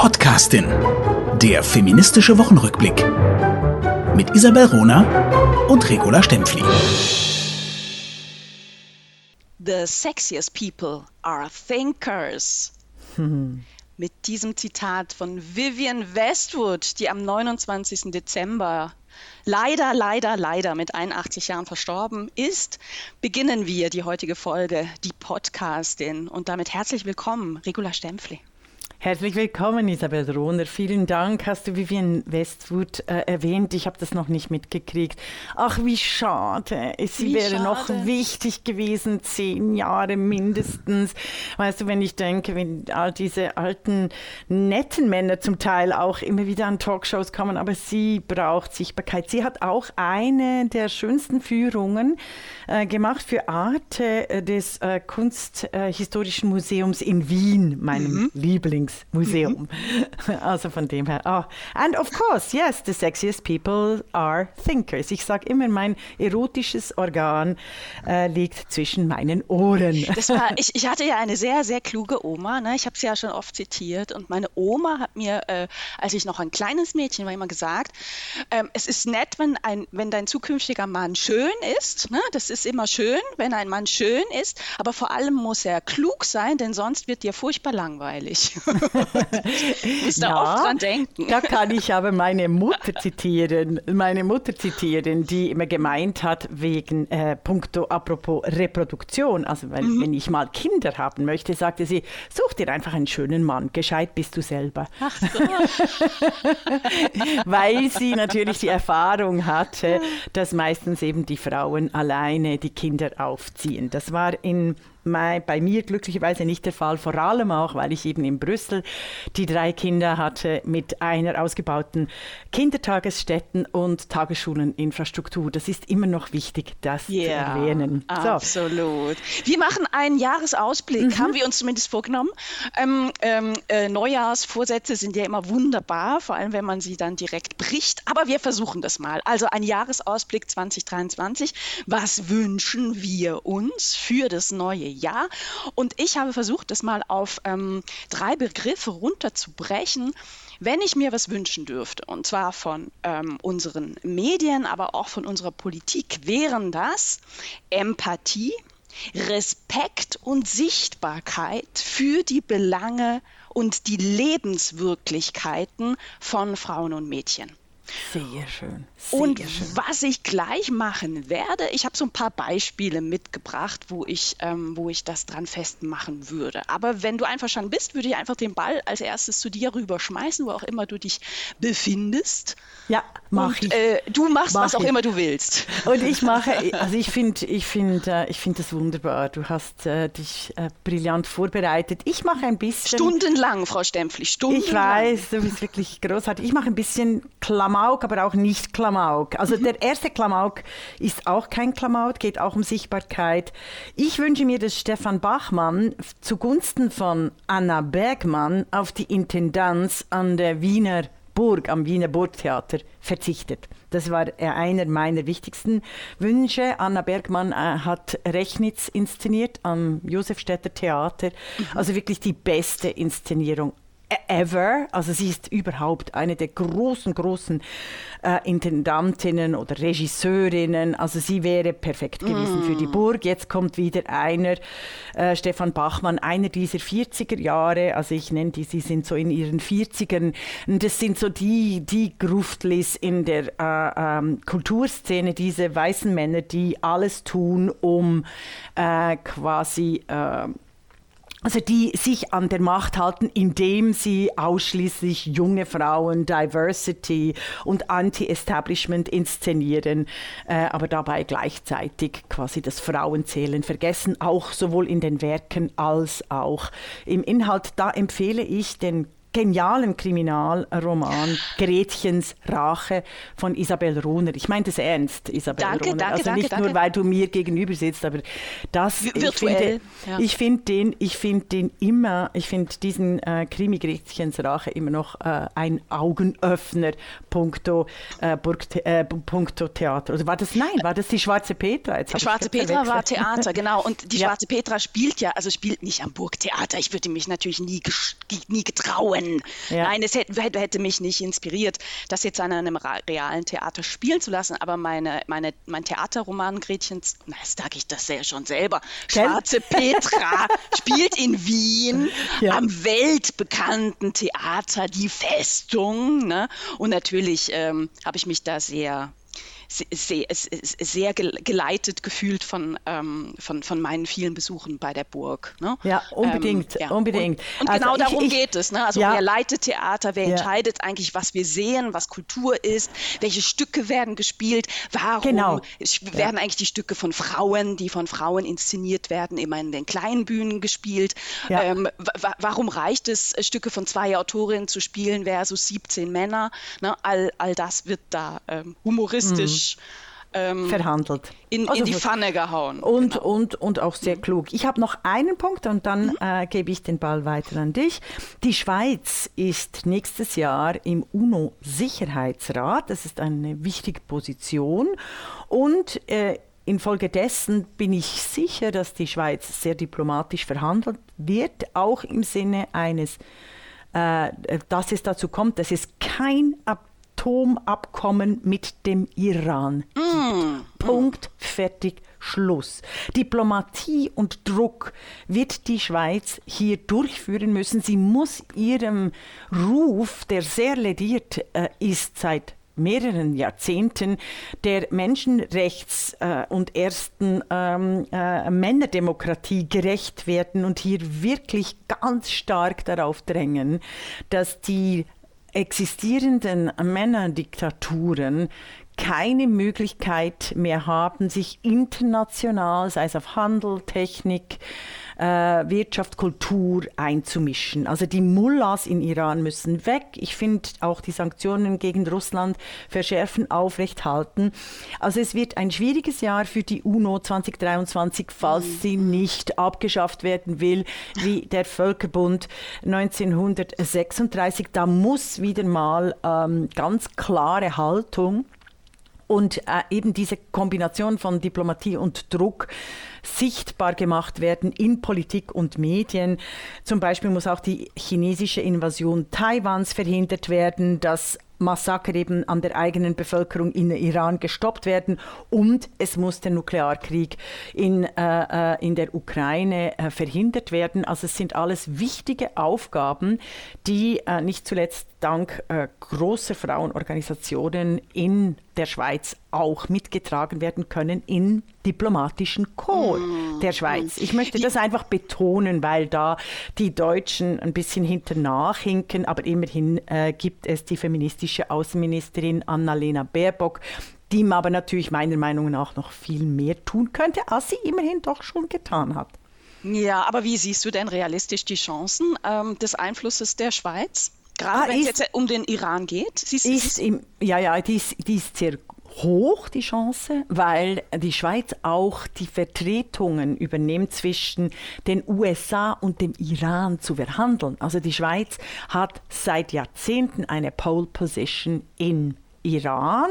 Podcastin. Der feministische Wochenrückblick. Mit Isabel Rona und Regula Stempfli. The sexiest people are thinkers. Mit diesem Zitat von Vivian Westwood, die am 29. Dezember leider, leider, leider mit 81 Jahren verstorben ist, beginnen wir die heutige Folge, die Podcastin. Und damit herzlich willkommen, Regula Stempfli. Herzlich willkommen, Isabel Rohner. Vielen Dank. Hast du Vivian Westwood äh, erwähnt? Ich habe das noch nicht mitgekriegt. Ach, wie schade. Sie Wie wäre schade. noch wichtig gewesen, zehn Jahre mindestens. Weißt du, wenn ich denke, wenn all diese alten, netten Männer zum Teil auch immer wieder an Talkshows kommen, aber sie braucht Sichtbarkeit. Sie hat auch eine der schönsten Führungen äh, gemacht für Arte äh, des äh, Kunsthistorischen Museums in Wien, meinem Lieblingsmuseum. Also von dem her. Oh. And of course, yes, the sexiest people are thinkers. Ich sage immer, mein erotisches Organ äh, liegt zwischen meinen Ohren. Das war, ich, ich hatte ja eine sehr, sehr kluge Oma. Ne? Ich habe sie ja schon oft zitiert. Und meine Oma hat mir, äh, als ich noch ein kleines Mädchen war, immer gesagt, ähm, es ist nett, wenn, ein, wenn dein zukünftiger Mann schön ist. Ne? Das ist immer schön, wenn ein Mann schön ist. Aber vor allem muss er klug sein, denn sonst wird dir furchtbar langweilig. ich muss da oft dran denken. Da kann ich aber meine Mutter zitieren, meine Mutter zitieren, die immer gemeint hat, wegen äh, puncto apropos Reproduktion, also wenn, Mhm. wenn ich mal Kinder haben möchte, sagte sie, such dir einfach einen schönen Mann, gescheit bist du selber. Ach so. Weil sie natürlich die Erfahrung hatte, dass meistens eben die Frauen alleine die Kinder aufziehen. Das war in mei- bei mir glücklicherweise nicht der Fall, vor allem auch, weil ich eben in Brüssel die drei Kinder hatte mit einer ausgebauten Kindertagesstätten und Tagesschuleninfrastruktur. Das ist immer noch wichtig, das zu Ja, erwähnen. So. absolut. Wir machen einen Jahresausblick, haben wir uns zumindest vorgenommen. Ähm, ähm, äh, Neujahrsvorsätze sind ja immer wunderbar, vor allem wenn man sie dann direkt bricht. Aber wir versuchen das mal. Also ein Jahresausblick 2023. Was wünschen wir uns für das neue Jahr? Und ich habe versucht, das mal auf ähm, drei Begriffe runterzubrechen. Wenn ich mir was wünschen dürfte, und zwar von ähm, unseren Medien, aber auch von unserer Politik, wären das Empathie, Respekt und Sichtbarkeit für die Belange und die Lebenswirklichkeiten von Frauen und Mädchen. Sehr schön. Sehr Und schön. was ich gleich machen werde, ich habe so ein paar Beispiele mitgebracht, wo ich, ähm, wo ich das dran festmachen würde. Aber wenn du einverstanden bist, würde ich einfach den Ball als erstes zu dir rüberschmeißen, wo auch immer du dich befindest. Ja, mach Und ich. äh, du machst, Mach was auch ich. immer du willst. Und ich mache, also ich finde, ich finde, äh, ich finde das wunderbar. Du hast äh, dich äh, brillant vorbereitet. Ich mache ein bisschen. Stundenlang, Frau Stempfli, stundenlang. Ich weiß, du bist wirklich großartig. Ich mache ein bisschen Klamauk, aber auch nicht Klamauk. Also der erste Klamauk ist auch kein Klamauk, geht auch um Sichtbarkeit. Ich wünsche mir, dass Stefan Bachmann zugunsten von Anna Bergmann auf die Intendanz an der Wiener Burg, am Wiener Burgtheater verzichtet. Das war einer meiner wichtigsten Wünsche. Anna Bergmann äh, hat Rechnitz inszeniert am Josefstädter Theater. Also wirklich die beste Inszenierung ever. Also sie ist überhaupt eine der großen, großen äh, Intendantinnen oder Regisseurinnen. Also sie wäre perfekt gewesen für die Burg. Jetzt kommt wieder einer, äh, Stefan Bachmann, einer dieser 40er Jahre. Also ich nenne die, sie sind so in ihren 40ern. Und das sind so die, die Gruftlis in der äh, ähm, Kulturszene, diese weißen Männer, die alles tun, um äh, quasi... Also die sich an der Macht halten, indem sie ausschließlich junge Frauen, Diversity und Anti-Establishment inszenieren, äh, aber dabei gleichzeitig quasi das Frauenzählen vergessen, auch sowohl in den Werken als auch im Inhalt. Da empfehle ich den genialen Kriminalroman Gretchens Rache von Isabel Rohner. Ich meine das ernst, Isabel Danke, Rohner. danke, also danke, nicht danke. nur, weil du mir gegenüber sitzt, aber das ich virtuell, finde, ja. ich finde den, ich finde den immer, ich finde diesen äh, Krimi Gretchens Rache immer noch äh, ein Augenöffner punkto, äh, Burg, äh, punkto Theater. Oder war das, nein, war das die Schwarze Petra? Jetzt ich Schwarze Petra war. Theater, genau. Und die Ja. Schwarze Petra spielt ja, also spielt nicht am Burgtheater. Ich würde mich natürlich nie, nie getrauen, Wien. Ja. Nein, es hätte, hätte, mich nicht inspiriert, das jetzt an einem realen Theater spielen zu lassen. Aber meine, meine, mein Theaterroman Gretchens, na, sage ich das ja schon selber, Schwarze Petra spielt in Wien ja. am weltbekannten Theater Die Festung. Ne? Und natürlich ähm, habe ich mich da sehr sehr, sehr geleitet gefühlt von, ähm, von, von meinen vielen Besuchen bei der Burg. Ne? Ja, unbedingt, ähm, ja. unbedingt. Und, und also genau darum ich, geht es. Ne? Also ja. wer leitet Theater, wer ja. entscheidet eigentlich, was wir sehen, was Kultur ist, welche Stücke werden gespielt, warum genau. werden eigentlich die Stücke von Frauen, die von Frauen inszeniert werden, immer in den kleinen Bühnen gespielt. Ähm, warum reicht es, Stücke von zwei Autorinnen zu spielen versus 17 Männer? Ne? All, all das wird da ähm, humoristisch. Ähm, verhandelt. In, also in, die Pfanne gehauen. Und, genau. und, und auch sehr mhm. klug. Ich habe noch einen Punkt und dann mhm. äh, gebe ich den Ball weiter an dich. Die Schweiz ist nächstes Jahr im UNO-Sicherheitsrat. Das ist eine wichtige Position. Und äh, Infolgedessen bin ich sicher, dass die Schweiz sehr diplomatisch verhandelt wird, auch im Sinne eines, äh, dass es dazu kommt, dass es kein Ab Atomabkommen mit dem Iran. Mm. Punkt, fertig, Schluss. Diplomatie und Druck wird die Schweiz hier durchführen müssen. Sie muss ihrem Ruf, der sehr lediert äh, ist seit mehreren Jahrzehnten der Menschenrechts- äh, und ersten ähm, äh, Männerdemokratie gerecht werden und hier wirklich ganz stark darauf drängen, dass die existierenden Männerdiktaturen keine Möglichkeit mehr haben, sich international, sei es auf Handel, Technik, äh, Wirtschaft, Kultur einzumischen. Also die Mullahs in Iran müssen weg. Ich finde auch die Sanktionen gegen Russland verschärfen, aufrechthalten. Also es wird ein schwieriges Jahr für die UNO 2023, falls mhm. sie nicht abgeschafft werden will, wie der Völkerbund 1936. Da muss wieder mal ähm, ganz klare Haltung und äh, eben diese Kombination von Diplomatie und Druck sichtbar gemacht werden in Politik und Medien. Zum Beispiel muss auch die chinesische Invasion Taiwans verhindert werden, dass Massaker eben an der eigenen Bevölkerung in Iran gestoppt werden und es muss der Nuklearkrieg in, äh, äh, in der Ukraine äh, verhindert werden. Also es sind alles wichtige Aufgaben, die äh, nicht zuletzt dank äh, großer Frauenorganisationen in der Schweiz auch mitgetragen werden können in diplomatischen Chor mm. der Schweiz. Ich möchte das einfach betonen, weil da die Deutschen ein bisschen hinter nachhinken, aber immerhin äh, gibt es die feministische Außenministerin Annalena Baerbock, die aber natürlich meiner Meinung nach noch viel mehr tun könnte, als sie immerhin doch schon getan hat. Ja, aber wie siehst du denn realistisch die Chancen ähm, des Einflusses der Schweiz? Gerade ah, wenn es jetzt um den Iran geht? Siehst, ist im, ja, ja, die ist, die ist sehr hoch, die Chance, weil die Schweiz auch die Vertretungen übernimmt zwischen den USA und dem Iran zu verhandeln. Also die Schweiz hat seit Jahrzehnten eine Pole Position in Iran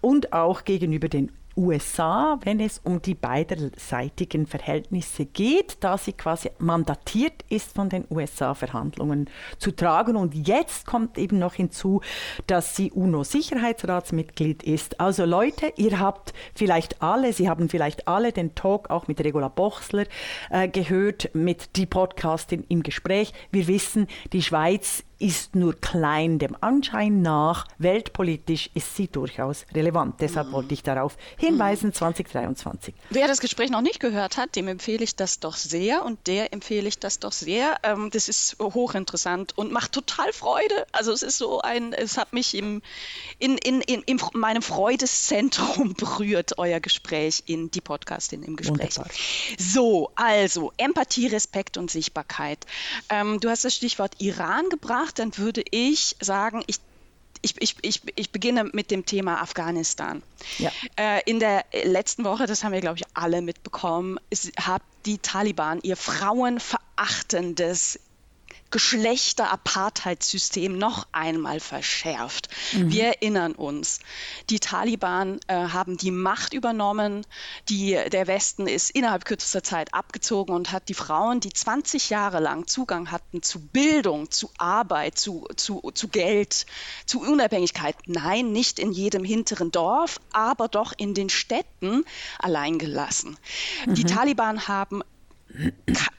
und auch gegenüber den USA, wenn es um die beiderseitigen Verhältnisse geht, da sie quasi mandatiert ist von den USA Verhandlungen zu tragen. Und jetzt kommt eben noch hinzu, dass sie UNO-Sicherheitsratsmitglied ist. Also Leute, ihr habt vielleicht alle, Sie haben vielleicht alle den Talk auch mit Regula Bochsler äh, gehört, mit die Podcastin im Gespräch. Wir wissen, die Schweiz ist nur klein dem Anschein nach. Weltpolitisch ist sie durchaus relevant. Deshalb mhm. wollte ich darauf hinweisen, mhm. 2023. Wer das Gespräch noch nicht gehört hat, dem empfehle ich das doch sehr und der empfehle ich das doch sehr. Ähm, das ist hochinteressant und macht total Freude. Also es ist so ein, es hat mich im, in, in, in, in meinem Freudeszentrum berührt, euer Gespräch in die Podcastin im Gespräch. Wunderbar. So, also Empathie, Respekt und Sichtbarkeit. Ähm, du hast das Stichwort Iran gebracht macht, dann würde ich sagen, ich ich, ich, ich, ich, beginne mit dem Thema Afghanistan. Ja. Äh, in der letzten Woche, das haben wir, glaube ich, alle mitbekommen, ist, hat die Taliban ihr frauenverachtendes Geschlechter-Apartheidssystem noch einmal verschärft. Mhm. Wir erinnern uns, die Taliban äh, haben die Macht übernommen, die, der Westen ist innerhalb kürzester Zeit abgezogen und hat die Frauen, die 20 Jahre lang Zugang hatten zu Bildung, zu Arbeit, zu, zu, zu Geld, zu Unabhängigkeit, nein, nicht in jedem hinteren Dorf, aber doch in den Städten allein gelassen. Mhm. Die Taliban haben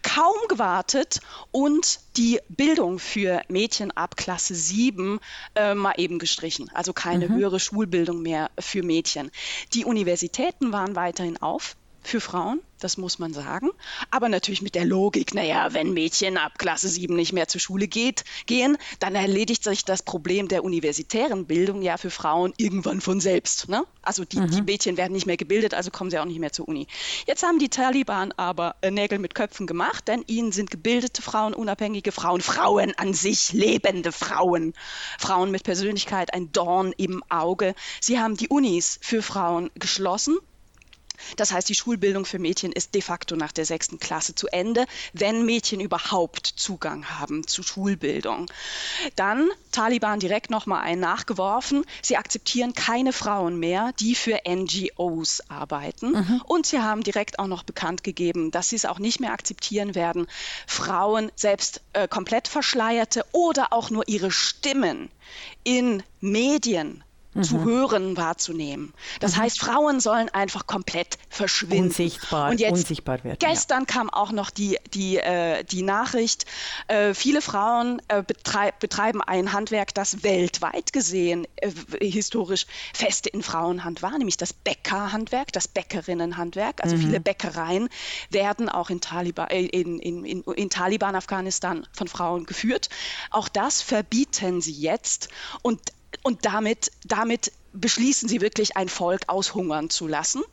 kaum gewartet und die Bildung für Mädchen ab Klasse 7 äh, mal eben gestrichen. Also keine mhm. höhere Schulbildung mehr für Mädchen. Die Universitäten waren weiterhin auf für Frauen, das muss man sagen. Aber natürlich mit der Logik, naja, wenn Mädchen ab Klasse 7 nicht mehr zur Schule geht, gehen, dann erledigt sich das Problem der universitären Bildung ja für Frauen irgendwann von selbst. Ne? Also die, mhm. die Mädchen werden nicht mehr gebildet, also kommen sie auch nicht mehr zur Uni. Jetzt haben die Taliban aber äh, Nägel mit Köpfen gemacht, denn ihnen sind gebildete Frauen, unabhängige Frauen, Frauen an sich, lebende Frauen, Frauen mit Persönlichkeit, ein Dorn im Auge. Sie haben die Unis für Frauen geschlossen das heißt, die Schulbildung für Mädchen ist de facto nach der sechsten Klasse zu Ende, wenn Mädchen überhaupt Zugang haben zu Schulbildung. Dann Taliban direkt nochmal ein nachgeworfen. Sie akzeptieren keine Frauen mehr, die für NGOs arbeiten. Mhm. Und sie haben direkt auch noch bekannt gegeben, dass sie es auch nicht mehr akzeptieren werden, Frauen selbst äh, komplett verschleierte oder auch nur ihre Stimmen in Medien mhm. zu hören, wahrzunehmen. Das mhm. heißt, Frauen sollen einfach komplett verschwinden. Unsichtbar, Und jetzt, unsichtbar werden. Gestern ja. kam auch noch die, die, äh, die Nachricht, äh, viele Frauen äh, betreib, betreiben ein Handwerk, das weltweit gesehen äh, historisch feste in Frauenhand war, nämlich das Bäckerhandwerk, das Bäckerinnenhandwerk. Also mhm. viele Bäckereien werden auch in Taliban, äh, in, in, in, in Taliban, Afghanistan von Frauen geführt. Auch das verbieten sie jetzt. Und und damit, damit beschließen sie wirklich, ein Volk aushungern zu lassen,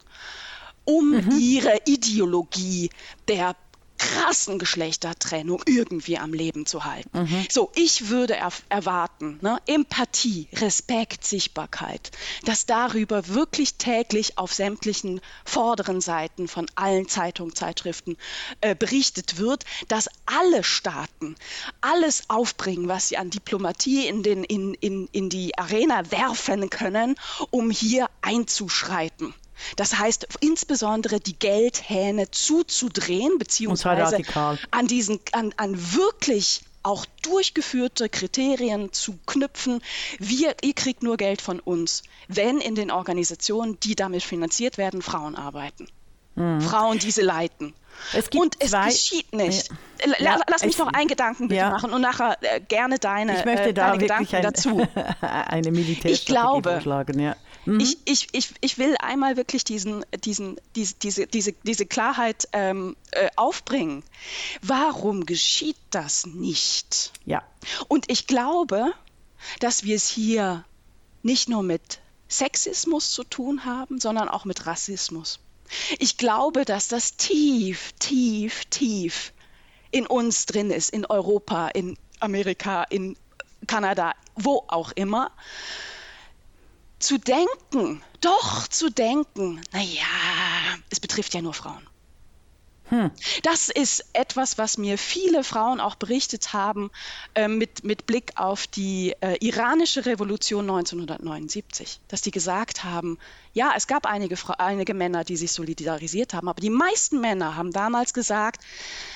um mhm. ihre Ideologie der krassen Geschlechtertrennung irgendwie am Leben zu halten. Mhm. So, ich würde er erwarten, ne, Empathie, Respekt, Sichtbarkeit, dass darüber wirklich täglich auf sämtlichen vorderen Seiten von allen Zeitungen, Zeitschriften äh, berichtet wird, dass alle Staaten alles aufbringen, was sie an Diplomatie in, den, in, in, in die Arena werfen können, um hier einzuschreiten. Das heißt, insbesondere die Geldhähne zuzudrehen, beziehungsweise an diesen, an, an wirklich auch durchgeführte Kriterien zu knüpfen. Wir, ihr kriegt nur Geld von uns, wenn in den Organisationen, die damit finanziert werden, Frauen arbeiten. Mhm. Frauen diese leiten. Es und es zwei, geschieht nicht. Ja, Lass mich ich, noch einen Gedanken bitte ja. machen und nachher äh, gerne deine, ich möchte äh, da deine Gedanken ein, dazu. eine Militärstrategie ich glaube, vorschlagen. Ja. Mhm. Ich, ich, ich, ich will einmal wirklich diesen, diesen, diese, diese, diese, diese Klarheit ähm, äh, aufbringen. Warum geschieht das nicht? Ja. Und ich glaube, dass wir es hier nicht nur mit Sexismus zu tun haben, sondern auch mit Rassismus. Ich glaube, dass das tief, tief, tief in uns drin ist, in Europa, in Amerika, in Kanada, wo auch immer zu denken, doch zu denken, naja, es betrifft ja nur Frauen. Hm. Das ist etwas, was mir viele Frauen auch berichtet haben äh, mit, mit Blick auf die äh, iranische Revolution 1979, dass die gesagt haben, ja, es gab einige, einige Männer, die sich solidarisiert haben, aber die meisten Männer haben damals gesagt,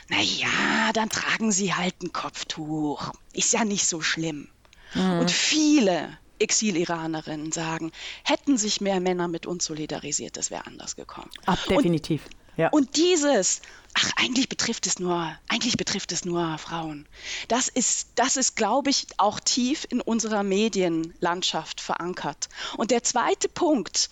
naja, dann tragen sie halt ein Kopftuch, ist ja nicht so schlimm. Hm. Und viele Exil-Iranerinnen sagen, hätten sich mehr Männer mit uns solidarisiert, das wäre anders gekommen. Ab, definitiv. Und, ja. und dieses, ach, eigentlich betrifft es nur, eigentlich betrifft es nur Frauen. Das ist, das ist, glaube ich, auch tief in unserer Medienlandschaft verankert. Und der zweite Punkt,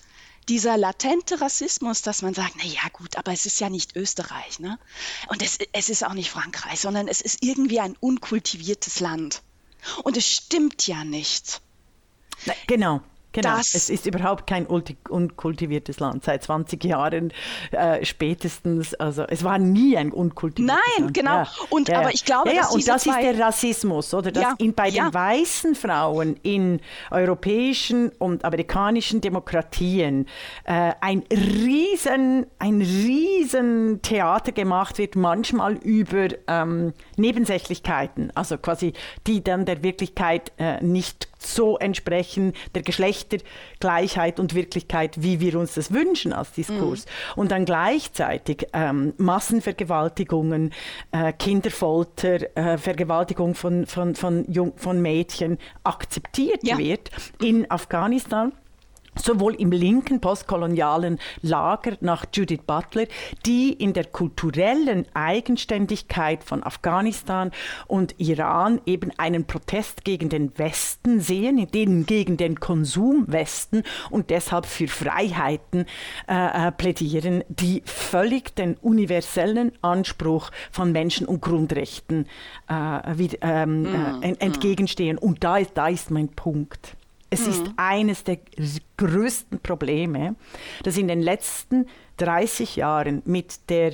dieser latente Rassismus, dass man sagt, na ja gut, aber es ist ja nicht Österreich, ne? Und es, es ist auch nicht Frankreich, sondern es ist irgendwie ein unkultiviertes Land. Und es stimmt ja nicht. Genau. Genau, Das- es ist überhaupt kein ulti- unkultiviertes Land, seit 20 Jahren äh, spätestens. Also es war nie ein unkultiviertes Nein, Land. genau. Und- aber ich glaube, ja, ja, dass und das ist der Rassismus, oder? Dass Ja, in, bei ja. den weißen Frauen in europäischen und amerikanischen Demokratien äh, ein riesen, ein riesen Theater gemacht wird, manchmal über ähm, Nebensächlichkeiten, also quasi die dann der Wirklichkeit äh, nicht so entsprechen, der Geschlechtergleichheit und Wirklichkeit, wie wir uns das wünschen als Diskurs. Und dann gleichzeitig ähm, Massenvergewaltigungen, äh, Kinderfolter, äh, Vergewaltigung von, von, von, Jung, von Mädchen akzeptiert Ja. wird in Afghanistan sowohl im linken postkolonialen Lager nach Judith Butler, die in der kulturellen Eigenständigkeit von Afghanistan und Iran eben einen Protest gegen den Westen sehen, denen gegen den Konsum Westen und deshalb für Freiheiten äh, äh, plädieren, die völlig den universellen Anspruch von Menschen- und Grundrechten äh, wie, ähm, äh, en- entgegenstehen. Und da ist, da ist mein Punkt. Es ist eines der größten Probleme, dass in den letzten 30 Jahren mit der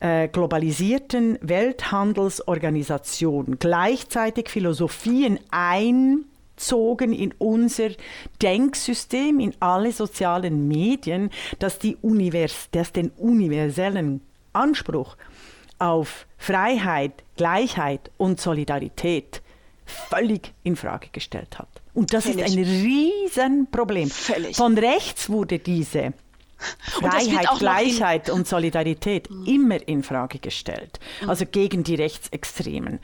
äh, globalisierten Welthandelsorganisation gleichzeitig Philosophien einzogen in unser Denksystem, in alle sozialen Medien, dass, die Univers dass den universellen Anspruch auf Freiheit, Gleichheit und Solidarität völlig in Frage gestellt hat. Und das ist Völlig. ein Riesenproblem. Völlig. Von rechts wurde diese Freiheit, Gleichheit und Solidarität immer in Frage gestellt. Also gegen die Rechtsextremen.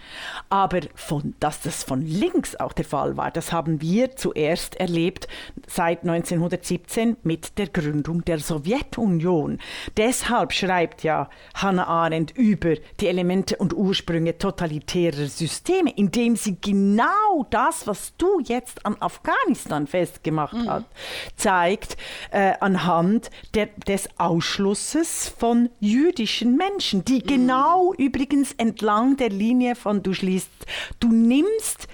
Aber von, dass das von links auch der Fall war, das haben wir zuerst erlebt seit 1917 mit der Gründung der Sowjetunion. Deshalb schreibt ja Hannah Arendt über die Elemente und Ursprünge totalitärer Systeme, indem sie genau das, was du jetzt an Afghanistan festgemacht hast, zeigt äh, anhand der, des Ausschlusses von jüdischen Menschen, die genau übrigens entlang der Linie von du schließt, du nimmst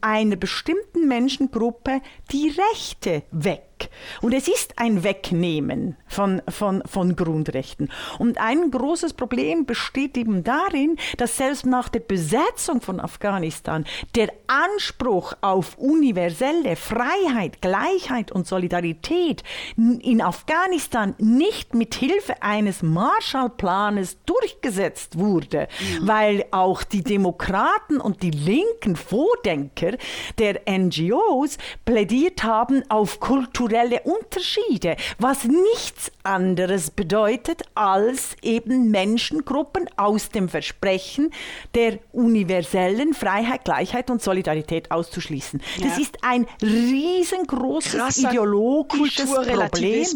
einer bestimmten Menschengruppe die Rechte weg. Und es ist ein Wegnehmen von, von, von Grundrechten. Und ein großes Problem besteht eben darin, dass selbst nach der Besetzung von Afghanistan der Anspruch auf universelle Freiheit, Gleichheit und Solidarität in Afghanistan nicht mit Hilfe eines Marshallplanes durchgesetzt wurde, weil auch die Demokraten und die linken Vordenker der NGOs plädiert haben auf kulturelle Unterschiede, was nichts anderes bedeutet, als eben Menschengruppen aus dem Versprechen der universellen Freiheit, Gleichheit und Solidarität auszuschließen. Das Ja. ist ein riesengroßes Krasser ideologisches Problem.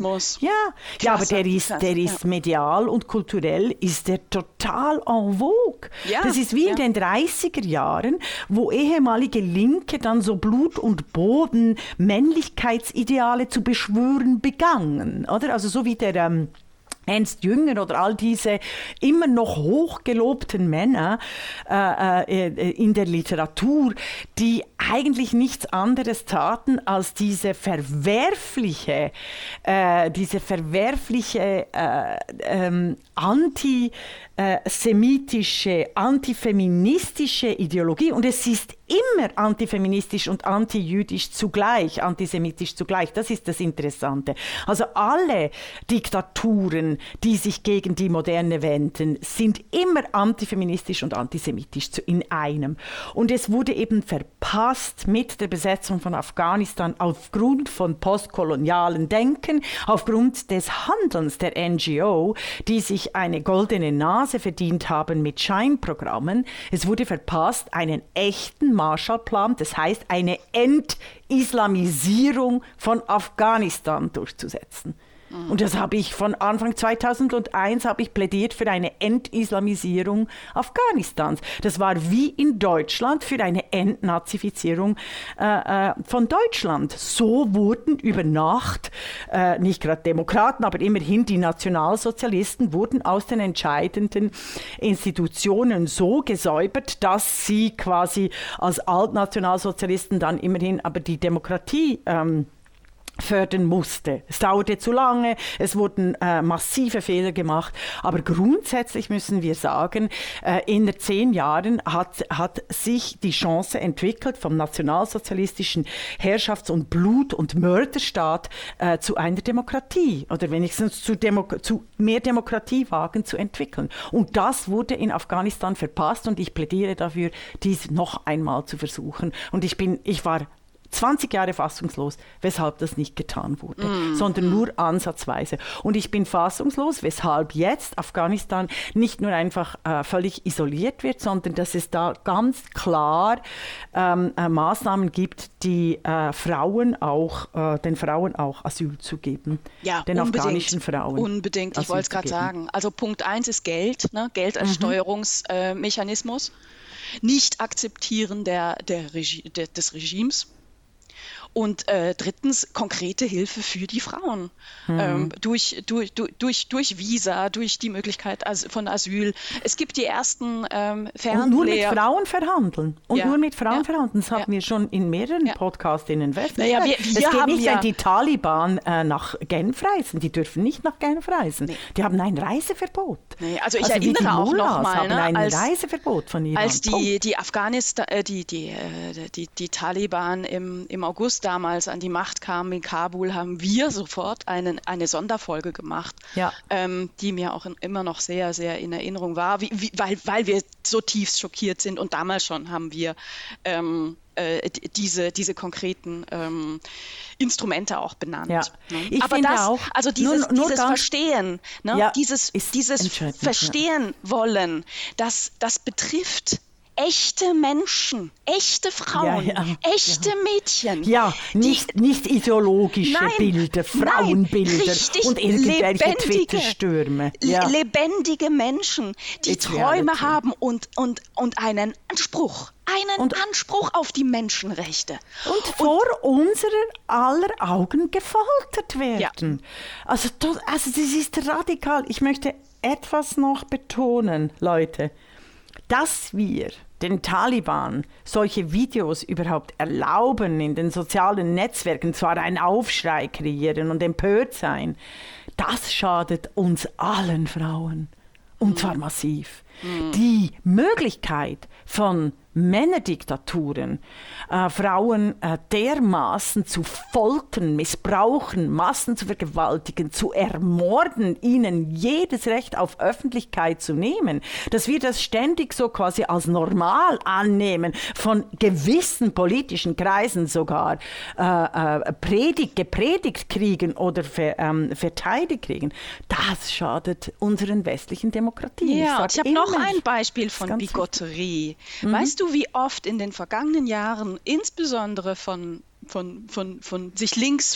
Ja, ja aber der ist, der ist medial und kulturell ist der total en vogue. Ja, das ist wie ja. in den 30er Jahren, wo ehemalige Linke dann so Blut und Boden Männlichkeitsideale zu beschwören begangen, oder? Also so wie der ähm, Ernst Jünger oder all diese immer noch hochgelobten Männer äh, äh, in der Literatur, die eigentlich nichts anderes taten, als diese verwerfliche, äh, diese verwerfliche äh, ähm, antisemitische, antifeministische Ideologie. Und es ist immer antifeministisch und antijüdisch zugleich, antisemitisch zugleich. Das ist das Interessante. Also alle Diktaturen, die sich gegen die Moderne wenden, sind immer antifeministisch und antisemitisch in einem. Und es wurde eben verpasst mit der Besetzung von Afghanistan aufgrund von postkolonialen Denken, aufgrund des Handelns der NGO, die sich eine goldene Nase verdient haben mit Scheinprogrammen. Es wurde verpasst, einen echten Marshallplan, das heißt eine Entislamisierung von Afghanistan durchzusetzen. Und das habe ich von Anfang 2001 habe ich plädiert für eine Entislamisierung Afghanistans. Das war wie in Deutschland für eine Entnazifizierung äh, äh, von Deutschland. So wurden über Nacht, äh, nicht gerade Demokraten, aber immerhin die Nationalsozialisten wurden aus den entscheidenden Institutionen so gesäubert, dass sie quasi als Altnationalsozialisten dann immerhin aber die Demokratie ähm, fördern musste. Es dauerte zu lange, es wurden äh, massive Fehler gemacht, aber grundsätzlich müssen wir sagen, äh, in zehn Jahren hat, hat sich die Chance entwickelt, vom nationalsozialistischen Herrschafts- und Blut- und Mörderstaat äh, zu einer Demokratie oder wenigstens zu, Demo zu mehr Demokratiewagen zu entwickeln. Und das wurde in Afghanistan verpasst und ich plädiere dafür, dies noch einmal zu versuchen. Und ich bin, ich war 20 Jahre fassungslos, weshalb das nicht getan wurde, mm. sondern nur ansatzweise. Und ich bin fassungslos, weshalb jetzt Afghanistan nicht nur einfach äh, völlig isoliert wird, sondern dass es da ganz klar ähm, äh, Maßnahmen gibt, die äh, Frauen auch, äh, den Frauen auch Asyl zu geben. Ja, den unbedingt, afghanischen Frauen. Unbedingt, ich wollte es gerade sagen. Also Punkt 1 ist Geld, ne? Geld als mhm. Steuerungsmechanismus. Nicht akzeptieren der, der Regi des Regimes und äh, drittens konkrete Hilfe für die Frauen mhm. ähm, durch, durch, durch, durch Visa, durch die Möglichkeit von Asyl. Es gibt die ersten ähm, Fernlehr... Und nur mit Frauen verhandeln. Und ja. nur mit Frauen ja. verhandeln. Das haben wir schon in mehreren ja. Podcasts in Invest. Naja, es geht nicht, wenn die Taliban äh, nach Genf reisen. Die dürfen nicht nach Genf reisen. Nee. Die haben ein Reiseverbot. Nee, also ich also erinnere auch noch mal, ne, ein als, Reiseverbot von Iran. Als die, die Afghanistan, äh, die, die, äh, die, die Taliban im, im August damals an die Macht kamen in Kabul, haben wir sofort einen, eine Sonderfolge gemacht, ja. ähm, die mir auch in, immer noch sehr, sehr in Erinnerung war, wie, wie, weil, weil wir so tief schockiert sind. Und damals schon haben wir ähm, äh, diese, diese konkreten ähm, Instrumente auch benannt. Ja. Ne? Aber das, auch, also dieses, nur, nur dieses Verstehen, ne? ja, dieses, dieses Verstehen wollen, das, das betrifft echte Menschen, echte Frauen, ja, ja, echte ja. Mädchen. Ja, nicht, die, nicht ideologische nein, Bilder, Frauenbilder nein, und irgendwelche Twitter-Stürme. Lebendige Menschen, die It's Träume reality. haben und, und, und einen Anspruch einen und, Anspruch auf die Menschenrechte. Und vor und, unserer aller Augen gefoltert werden. Also, das, also das ist radikal. Ich möchte etwas noch betonen, Leute, dass wir den Taliban solche Videos überhaupt erlauben, in den sozialen Netzwerken zwar einen Aufschrei kreieren und empört sein, das schadet uns allen Frauen. Und zwar massiv. Mhm. Die Möglichkeit von Männerdiktaturen äh, Frauen äh, dermaßen zu foltern, missbrauchen, Massen zu vergewaltigen, zu ermorden, ihnen jedes Recht auf Öffentlichkeit zu nehmen, dass wir das ständig so quasi als normal annehmen, von gewissen politischen Kreisen sogar äh, äh predigt, gepredigt kriegen oder ver, ähm, verteidigt kriegen, das schadet unseren westlichen Demokratien. Ja, ich, ich habe noch ein Beispiel von Bigotterie. Mhm. Weißt du, wie oft in den vergangenen Jahren, insbesondere von, von, von, von sich links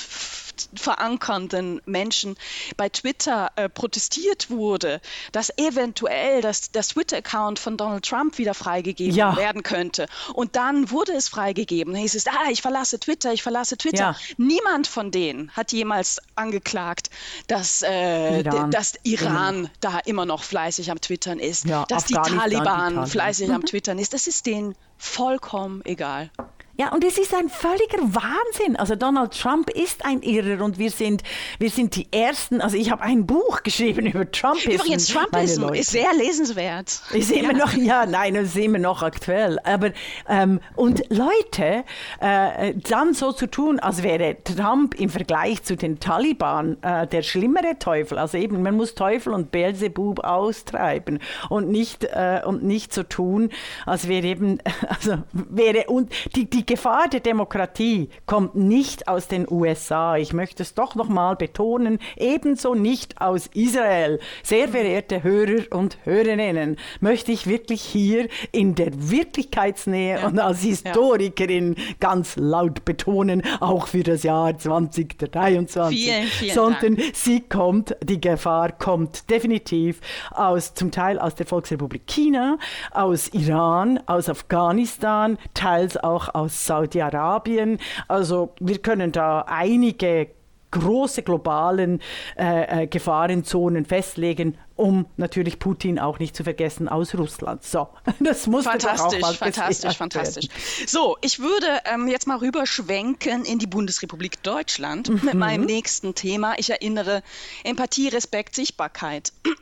verankernden Menschen bei Twitter äh, protestiert wurde, dass eventuell das, das Twitter-Account von Donald Trump wieder freigegeben ja. werden könnte. Und dann wurde es freigegeben. Dann hieß es, ah, ich verlasse Twitter, ich verlasse Twitter. Ja. Niemand von denen hat jemals angeklagt, dass, äh, Iran, dass Iran mhm. da immer noch fleißig am Twittern ist, ja, dass die Taliban, fleißig am Twittern ist. Das ist denen vollkommen egal. Ja, und es ist ein völliger Wahnsinn. Also Donald Trump ist ein Irrer und wir sind, wir sind die Ersten. Also ich habe ein Buch geschrieben über Trumpism. Übrigens, Trumpism ist sehr lesenswert. Ist immer ja. noch, ja, nein, ist immer noch aktuell. Aber, ähm, und Leute, äh, dann so zu tun, als wäre Trump im Vergleich zu den Taliban äh, der schlimmere Teufel. Also eben, man muss Teufel und Beelzebub austreiben und nicht, äh, und nicht so tun, als wäre eben, also wäre, und die, die die Gefahr der Demokratie kommt nicht aus den USA. Ich möchte es doch noch mal betonen, ebenso nicht aus Israel. Sehr verehrte Hörer und Hörerinnen, möchte ich wirklich hier in der Wirklichkeitsnähe ja. und als Historikerin ja. ganz laut betonen, auch für das Jahr 2023. Vielen, vielen sondern Dank. sie kommt, die Gefahr kommt definitiv aus, zum Teil aus der Volksrepublik China, aus Iran, aus Afghanistan, teils auch aus Saudi-Arabien. Also wir können da einige große globalen äh, äh, Gefahrenzonen festlegen. um natürlich Putin auch nicht zu vergessen aus Russland. So, das muss fantastisch, auch fantastisch, fantastisch. So, ich würde ähm, jetzt mal rüberschwenken in die Bundesrepublik Deutschland mhm. mit meinem nächsten Thema. Ich erinnere Empathie, Respekt, Sichtbarkeit.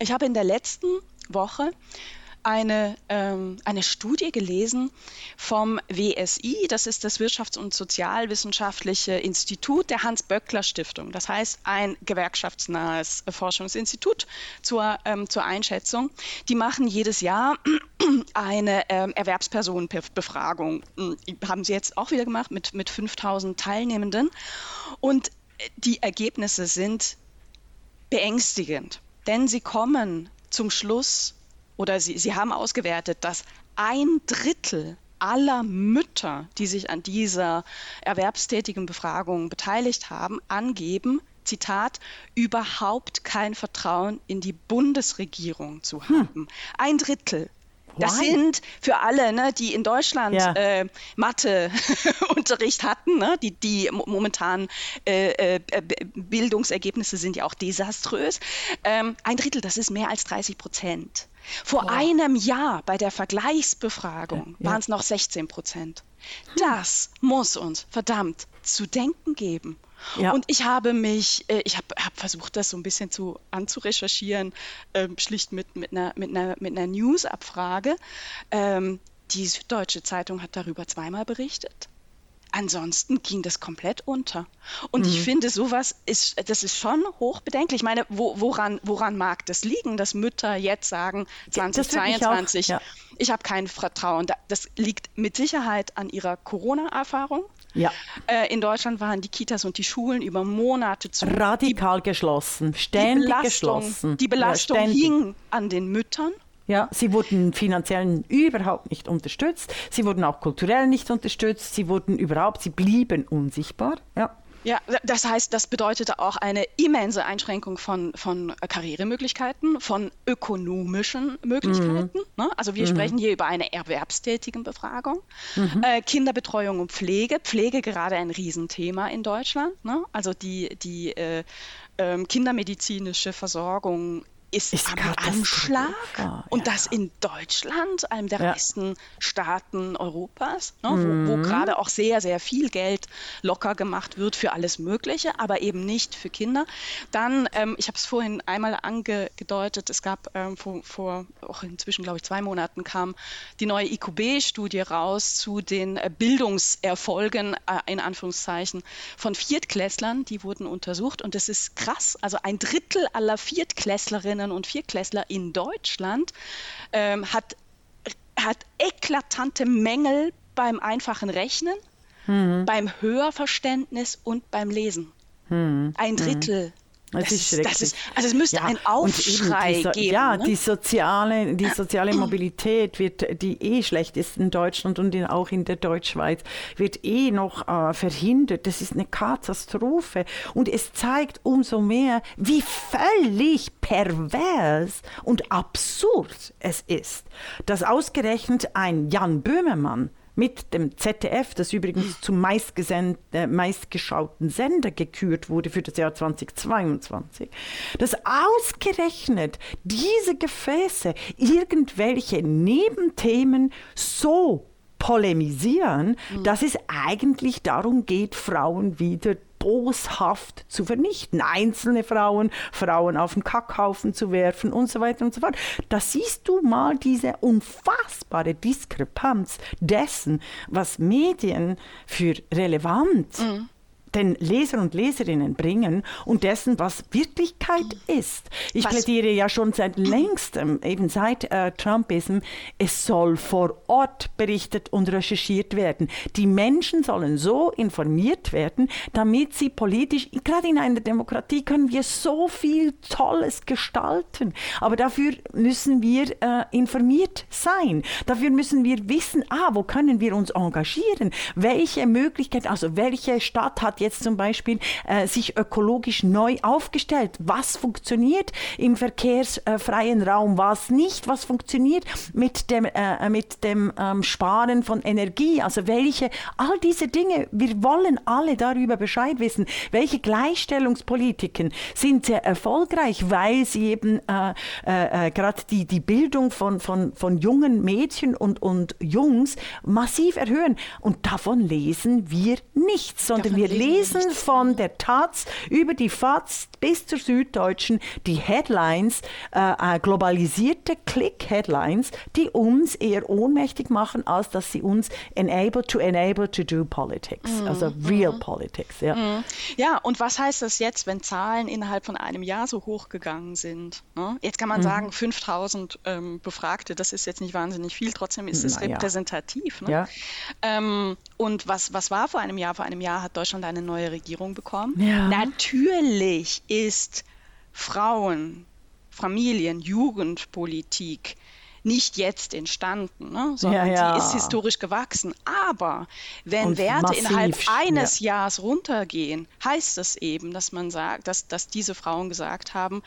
Ich habe in der letzten Woche eine, ähm, eine Studie gelesen vom WSI, das ist das Wirtschafts- und Sozialwissenschaftliche Institut der Hans-Böckler-Stiftung. Das heißt ein gewerkschaftsnahes Forschungsinstitut zur, ähm, zur Einschätzung. Die machen jedes Jahr eine ähm, Erwerbspersonenbefragung. Hm, haben sie jetzt auch wieder gemacht mit, mit 5000 Teilnehmenden. Und die Ergebnisse sind beängstigend, denn sie kommen zum Schluss, oder sie, sie haben ausgewertet, dass ein Drittel aller Mütter, die sich an dieser erwerbstätigen Befragung beteiligt haben, angeben, Zitat, überhaupt kein Vertrauen in die Bundesregierung zu hm. haben. Hm. Ein Drittel. Das sind für alle, ne, die in Deutschland ja. äh, Matheunterricht hatten, ne, die, die momentan äh, äh, Bildungsergebnisse sind ja auch desaströs. Ähm, ein Drittel, das ist mehr als 30 Prozent. Vor wow. einem Jahr bei der Vergleichsbefragung ja. waren es noch 16 Prozent. Das muss uns verdammt zu denken geben. Ja. Und ich habe mich, äh, ich habe hab versucht, das so ein bisschen zu anzurecherchieren, äh, schlicht mit, mit einer, mit einer, mit einer News-Abfrage. Ähm, die Süddeutsche Zeitung hat darüber zweimal berichtet. Ansonsten ging das komplett unter. Und mhm. ich finde, sowas ist, das ist schon hochbedenklich. Ich meine, wo, woran, woran mag das liegen, dass Mütter jetzt sagen, 2022, ich, ja. ich habe kein Vertrauen. Das liegt mit Sicherheit an ihrer Corona-Erfahrung. Ja. Äh, in Deutschland waren die Kitas und die Schulen über Monate zu. Radikal die, geschlossen, ständig die geschlossen. Die Belastung ja, hing an den Müttern. Ja, sie wurden finanziell überhaupt nicht unterstützt. Sie wurden auch kulturell nicht unterstützt. Sie wurden überhaupt, sie blieben unsichtbar. Ja. Ja, das heißt, das bedeutete auch eine immense Einschränkung von, von Karrieremöglichkeiten, von ökonomischen Möglichkeiten. Mhm. Ne? Also wir mhm. sprechen hier über eine erwerbstätigen Befragung. Mhm. Äh, Kinderbetreuung und Pflege. Pflege gerade ein Riesenthema in Deutschland. Ne? Also die, die äh, äh, kindermedizinische Versorgung ist, ist am Anschlag und ja. das in Deutschland, einem der ja. reichsten Staaten Europas, ne, mhm. wo, wo mhm. gerade auch sehr, sehr viel Geld locker gemacht wird für alles Mögliche, aber eben nicht für Kinder. Dann, ähm, ich habe es vorhin einmal angedeutet, es gab ähm, vor, vor auch inzwischen, glaube ich, zwei Monaten kam die neue IQB-Studie raus zu den äh, Bildungserfolgen, äh, in Anführungszeichen, von Viertklässlern, die wurden untersucht und das ist krass, also ein Drittel aller Viertklässlerinnen Viertklässlerinnen und Viertklässler in Deutschland ähm, hat, hat eklatante Mängel beim einfachen Rechnen, mhm. beim Hörverständnis und beim Lesen. Mhm. Ein Drittel das, das, ist, das ist, also es müsste ja, ein Aufschrei die, geben. Ja, ne? die soziale, die soziale Mobilität wird, die eh schlecht ist in Deutschland und in, auch in der Deutschschweiz, wird eh noch äh, verhindert. Das ist eine Katastrophe. Und es zeigt umso mehr, wie völlig pervers und absurd es ist, dass ausgerechnet ein Jan Böhmermann mit dem ZDF, das übrigens zum äh, meistgeschauten Sender gekürt wurde für das Jahr 2022, dass ausgerechnet diese Gefäße irgendwelche Nebenthemen so polemisieren, mhm. dass es eigentlich darum geht, Frauen wieder boshaft zu vernichten, einzelne Frauen, Frauen auf den Kackhaufen zu werfen und so weiter und so fort. Da siehst du mal diese unfassbare Diskrepanz dessen, was Medien für relevant mhm den Leser und Leserinnen bringen und dessen, was Wirklichkeit ist. Ich was? plädiere ja schon seit längstem, eben seit äh, Trumpism, es soll vor Ort berichtet und recherchiert werden. Die Menschen sollen so informiert werden, damit sie politisch, gerade in einer Demokratie können wir so viel Tolles gestalten, aber dafür müssen wir äh, informiert sein. Dafür müssen wir wissen, ah, wo können wir uns engagieren? Welche Möglichkeit, also welche Stadt hat hat jetzt zum Beispiel äh, sich ökologisch neu aufgestellt. Was funktioniert im verkehrsfreien Raum, was nicht, was funktioniert mit dem, äh, mit dem ähm, Sparen von Energie, also welche, all diese Dinge, wir wollen alle darüber Bescheid wissen, welche Gleichstellungspolitiken sind sehr erfolgreich, weil sie eben äh, äh, äh gerade die, die Bildung von, von, von jungen Mädchen und, und Jungs massiv erhöhen. Und davon lesen wir nichts, sondern davon wir lesen, lesen von der Taz über die FAZ bis zur Süddeutschen die Headlines, äh, globalisierte Click-Headlines, die uns eher ohnmächtig machen, als dass sie uns enable to enable to do politics, mm, also real mm. politics. Ja. Mm. ja, und was heißt das jetzt, wenn Zahlen innerhalb von einem Jahr so hochgegangen sind? Ne? Jetzt kann man mhm. sagen, 5000 ähm, Befragte, das ist jetzt nicht wahnsinnig viel, trotzdem ist es repräsentativ. Ne? Ja. Ähm, und was, was war vor einem Jahr? Vor einem Jahr hat Deutschland eine neue Regierung bekommen. Ja. Natürlich ist Frauen, Familien, Jugendpolitik nicht jetzt entstanden, ne? sondern ja, ja. sie ist historisch gewachsen. Aber wenn Und Werte massiv, innerhalb eines ja. Jahres runtergehen, heißt das eben, dass man sagt, dass, dass diese Frauen gesagt haben,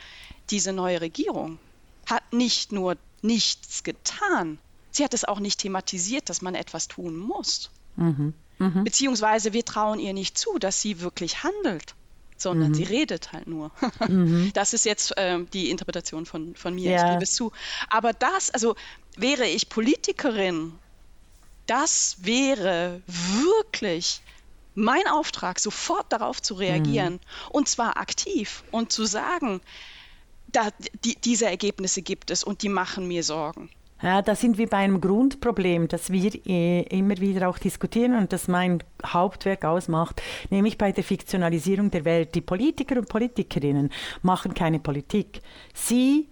diese neue Regierung hat nicht nur nichts getan, sie hat es auch nicht thematisiert, dass man etwas tun muss. Mhm. Mhm. Beziehungsweise wir trauen ihr nicht zu, dass sie wirklich handelt sondern mhm. sie redet halt nur. Mhm. Das ist jetzt äh, die Interpretation von, von mir, ja. ich gebe es zu. Aber das, also wäre ich Politikerin, das wäre wirklich mein Auftrag, sofort darauf zu reagieren mhm. und zwar aktiv und zu sagen, da, die, diese Ergebnisse gibt es und die machen mir Sorgen. Ja, da sind wir bei einem Grundproblem, das wir äh, immer wieder auch diskutieren und das mein Hauptwerk ausmacht, nämlich bei der Fiktionalisierung der Welt. Die Politiker und Politikerinnen machen keine Politik. Sie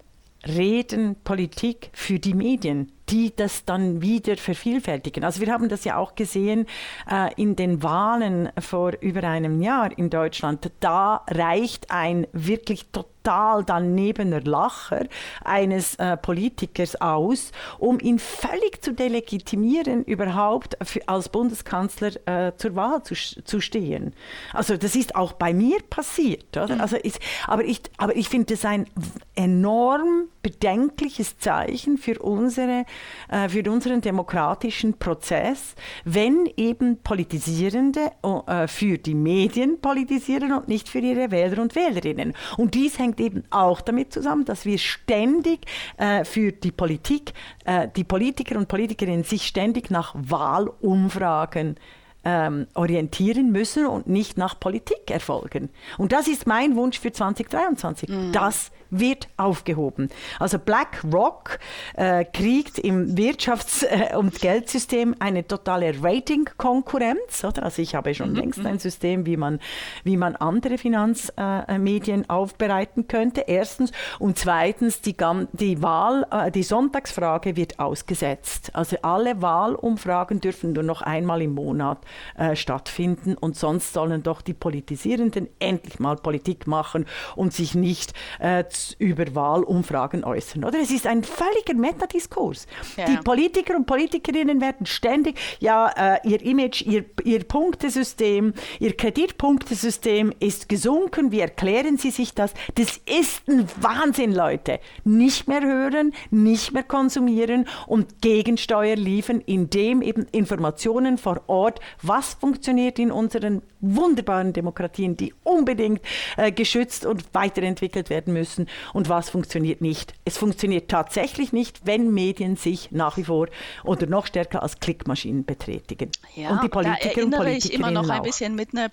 reden Politik für die Medien die das dann wieder vervielfältigen. Also wir haben das ja auch gesehen äh, in den Wahlen vor über einem Jahr in Deutschland. Da reicht ein wirklich total total danebener Lacher eines äh, Politikers aus, um ihn völlig zu delegitimieren, überhaupt für, als Bundeskanzler äh, zur Wahl zu, zu stehen. Also das ist auch bei mir passiert. Mhm. Also ich, aber ich, aber ich finde das ein enorm bedenkliches Zeichen für, unsere, äh, für unseren demokratischen Prozess, wenn eben Politisierende äh, für die Medien politisieren und nicht für ihre Wähler und Wählerinnen. Und dies hängt hängt eben auch damit zusammen, dass wir ständig äh, für die Politik, äh, die Politiker und Politikerinnen sich ständig nach Wahlumfragen ähm, orientieren müssen und nicht nach Politik erfolgen. Und das ist mein Wunsch für 2023. Mhm. Das wird aufgehoben. Also BlackRock äh, kriegt im Wirtschafts- äh, und Geldsystem eine totale Rating-Konkurrenz. Also ich habe schon mhm. längst ein System, wie man, wie man andere Finanzmedien äh, aufbereiten könnte. Erstens. Und zweitens, die, die Wahl, äh, die Sonntagsfrage wird ausgesetzt. Also alle Wahlumfragen dürfen nur noch einmal im Monat äh, stattfinden und sonst sollen doch die Politisierenden endlich mal Politik machen und sich nicht äh, über Wahlumfragen äußern. Oder es ist ein völliger Metadiskurs. Ja. Die Politiker und Politikerinnen werden ständig, ja, äh, ihr Image, ihr, ihr Punktesystem, ihr Kreditpunktesystem ist gesunken. Wie erklären Sie sich das? Das ist ein Wahnsinn, Leute. Nicht mehr hören, nicht mehr konsumieren und Gegensteuer liefern, indem eben Informationen vor Ort was funktioniert in unseren wunderbaren Demokratien, die unbedingt äh, geschützt und weiterentwickelt werden müssen und was funktioniert nicht. Es funktioniert tatsächlich nicht, wenn Medien sich nach wie vor oder noch stärker als Klickmaschinen betätigen. Ja, und die Politiker und Politikerinnen ich immer noch ein bisschen mit einer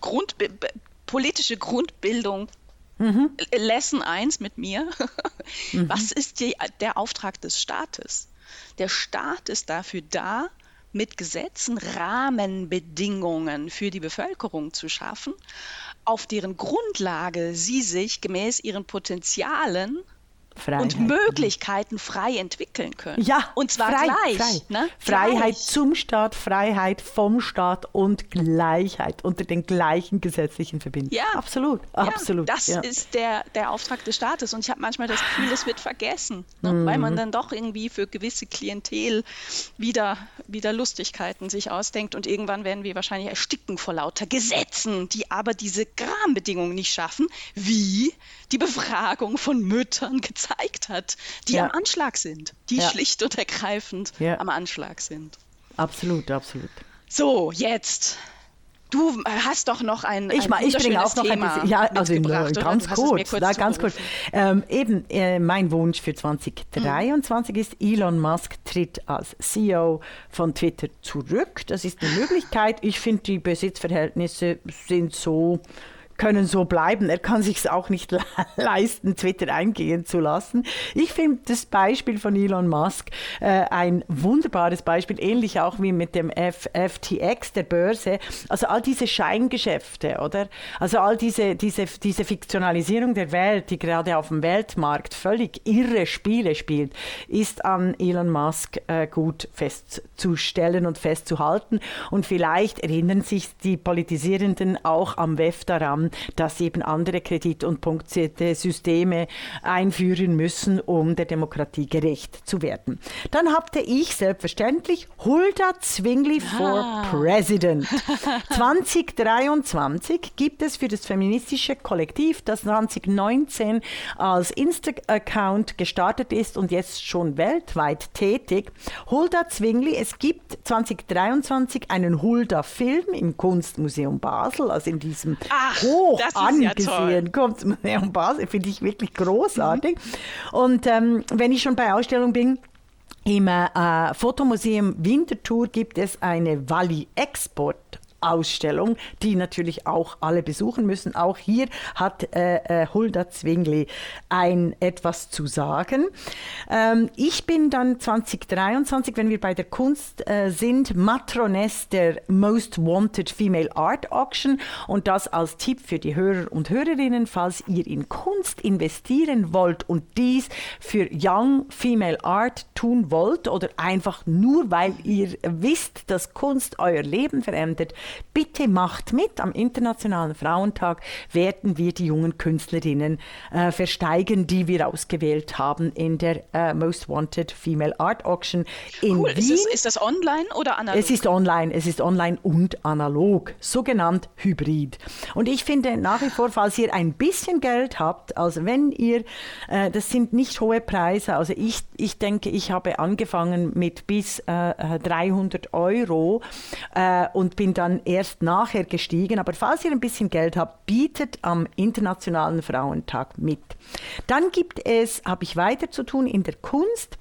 Grund, politische Grundbildung Mhm. Lesson 1 mit mir. Mhm. Was ist die, der Auftrag des Staates? Der Staat ist dafür da, mit Gesetzen Rahmenbedingungen für die Bevölkerung zu schaffen, auf deren Grundlage sie sich gemäß ihren Potenzialen Freiheit. und Möglichkeiten frei entwickeln können. Ja, und zwar frei, gleich. Frei. Ne? Freiheit Gleich. zum Staat, Freiheit vom Staat und Gleichheit unter den gleichen gesetzlichen Verbindungen. Ja. absolut, Ja, absolut. Das ja. ist der, der Auftrag des Staates. Und ich habe manchmal das Gefühl, es wird vergessen, ne? weil Mhm. man dann doch irgendwie für gewisse Klientel wieder, wieder Lustigkeiten sich ausdenkt. Und irgendwann werden wir wahrscheinlich ersticken vor lauter Gesetzen, die aber diese Rahmenbedingungen nicht schaffen, wie die Befragung von Müttern gezeigt hat, die Ja. am Anschlag sind, die Ja. schlicht und ergreifend Ja. am Anschlag sind. absolut, absolut. So, jetzt. Du hast doch noch ein, Ich, ein ich bringe auch noch Thema ein bisschen, ja, also nur oder? ganz mir kurz, na, ganz kurz. Ähm, eben, äh, mein Wunsch für 2023 ist, Elon Musk tritt als CEO von Twitter zurück. Das ist eine Möglichkeit. Ich finde, die Besitzverhältnisse sind so können so bleiben. Er kann sich auch nicht le leisten, Twitter eingehen zu lassen. Ich finde das Beispiel von Elon Musk äh, ein wunderbares Beispiel, ähnlich auch wie mit dem F FTX der Börse. Also all diese Scheingeschäfte, oder? Also all diese, diese, diese Fiktionalisierung der Welt, die gerade auf dem Weltmarkt völlig irre Spiele spielt, ist an Elon Musk äh, gut festzustellen und festzuhalten. Und vielleicht erinnern sich die Politisierenden auch am WEF daran, dass sie eben andere Kredit- und punktierte Systeme einführen müssen, um der Demokratie gerecht zu werden. Dann hatte ich selbstverständlich Hulda Zwingli for President. 2023 gibt es für das feministische Kollektiv, das 2019 als Insta-Account gestartet ist und jetzt schon weltweit tätig, Hulda Zwingli. Es gibt 2023 einen Hulda-Film im Kunstmuseum Basel, also in diesem Ach, hoch das ja angesehen Kunstmuseum Basel, finde ich wirklich großartig. Und ähm, wenn ich schon bei Ausstellung bin, im äh, Fotomuseum Winterthur gibt es eine Walli Export. Ausstellung, die natürlich auch alle besuchen müssen. Auch hier hat äh, äh, Hulda Zwingli ein etwas zu sagen. Ähm, ich bin dann 2023, wenn wir bei der Kunst äh, sind, Matroness der Most Wanted Female Art Auction und das als Tipp für die Hörer und Hörerinnen, falls ihr in Kunst investieren wollt und dies für Young Female Art tun wollt oder einfach nur, weil ihr wisst, dass Kunst euer Leben verändert, bitte macht mit. Am Internationalen Frauentag werden wir die jungen Künstlerinnen äh, versteigen, die wir ausgewählt haben in der äh, Most Wanted Female Art Auction in Cool. Ist Wien. das, ist das online oder analog? Es ist online, es ist online und analog, sogenannt Hybrid. Und ich finde nach wie vor, falls ihr ein bisschen Geld habt, also wenn ihr, äh, das sind nicht hohe Preise, also ich, ich denke, ich habe angefangen mit bis äh, 300 Euro äh, und bin dann erst nachher gestiegen. Aber falls ihr ein bisschen Geld habt, bietet am Internationalen Frauentag mit. Dann gibt es, habe ich weiter zu tun in der Kunst.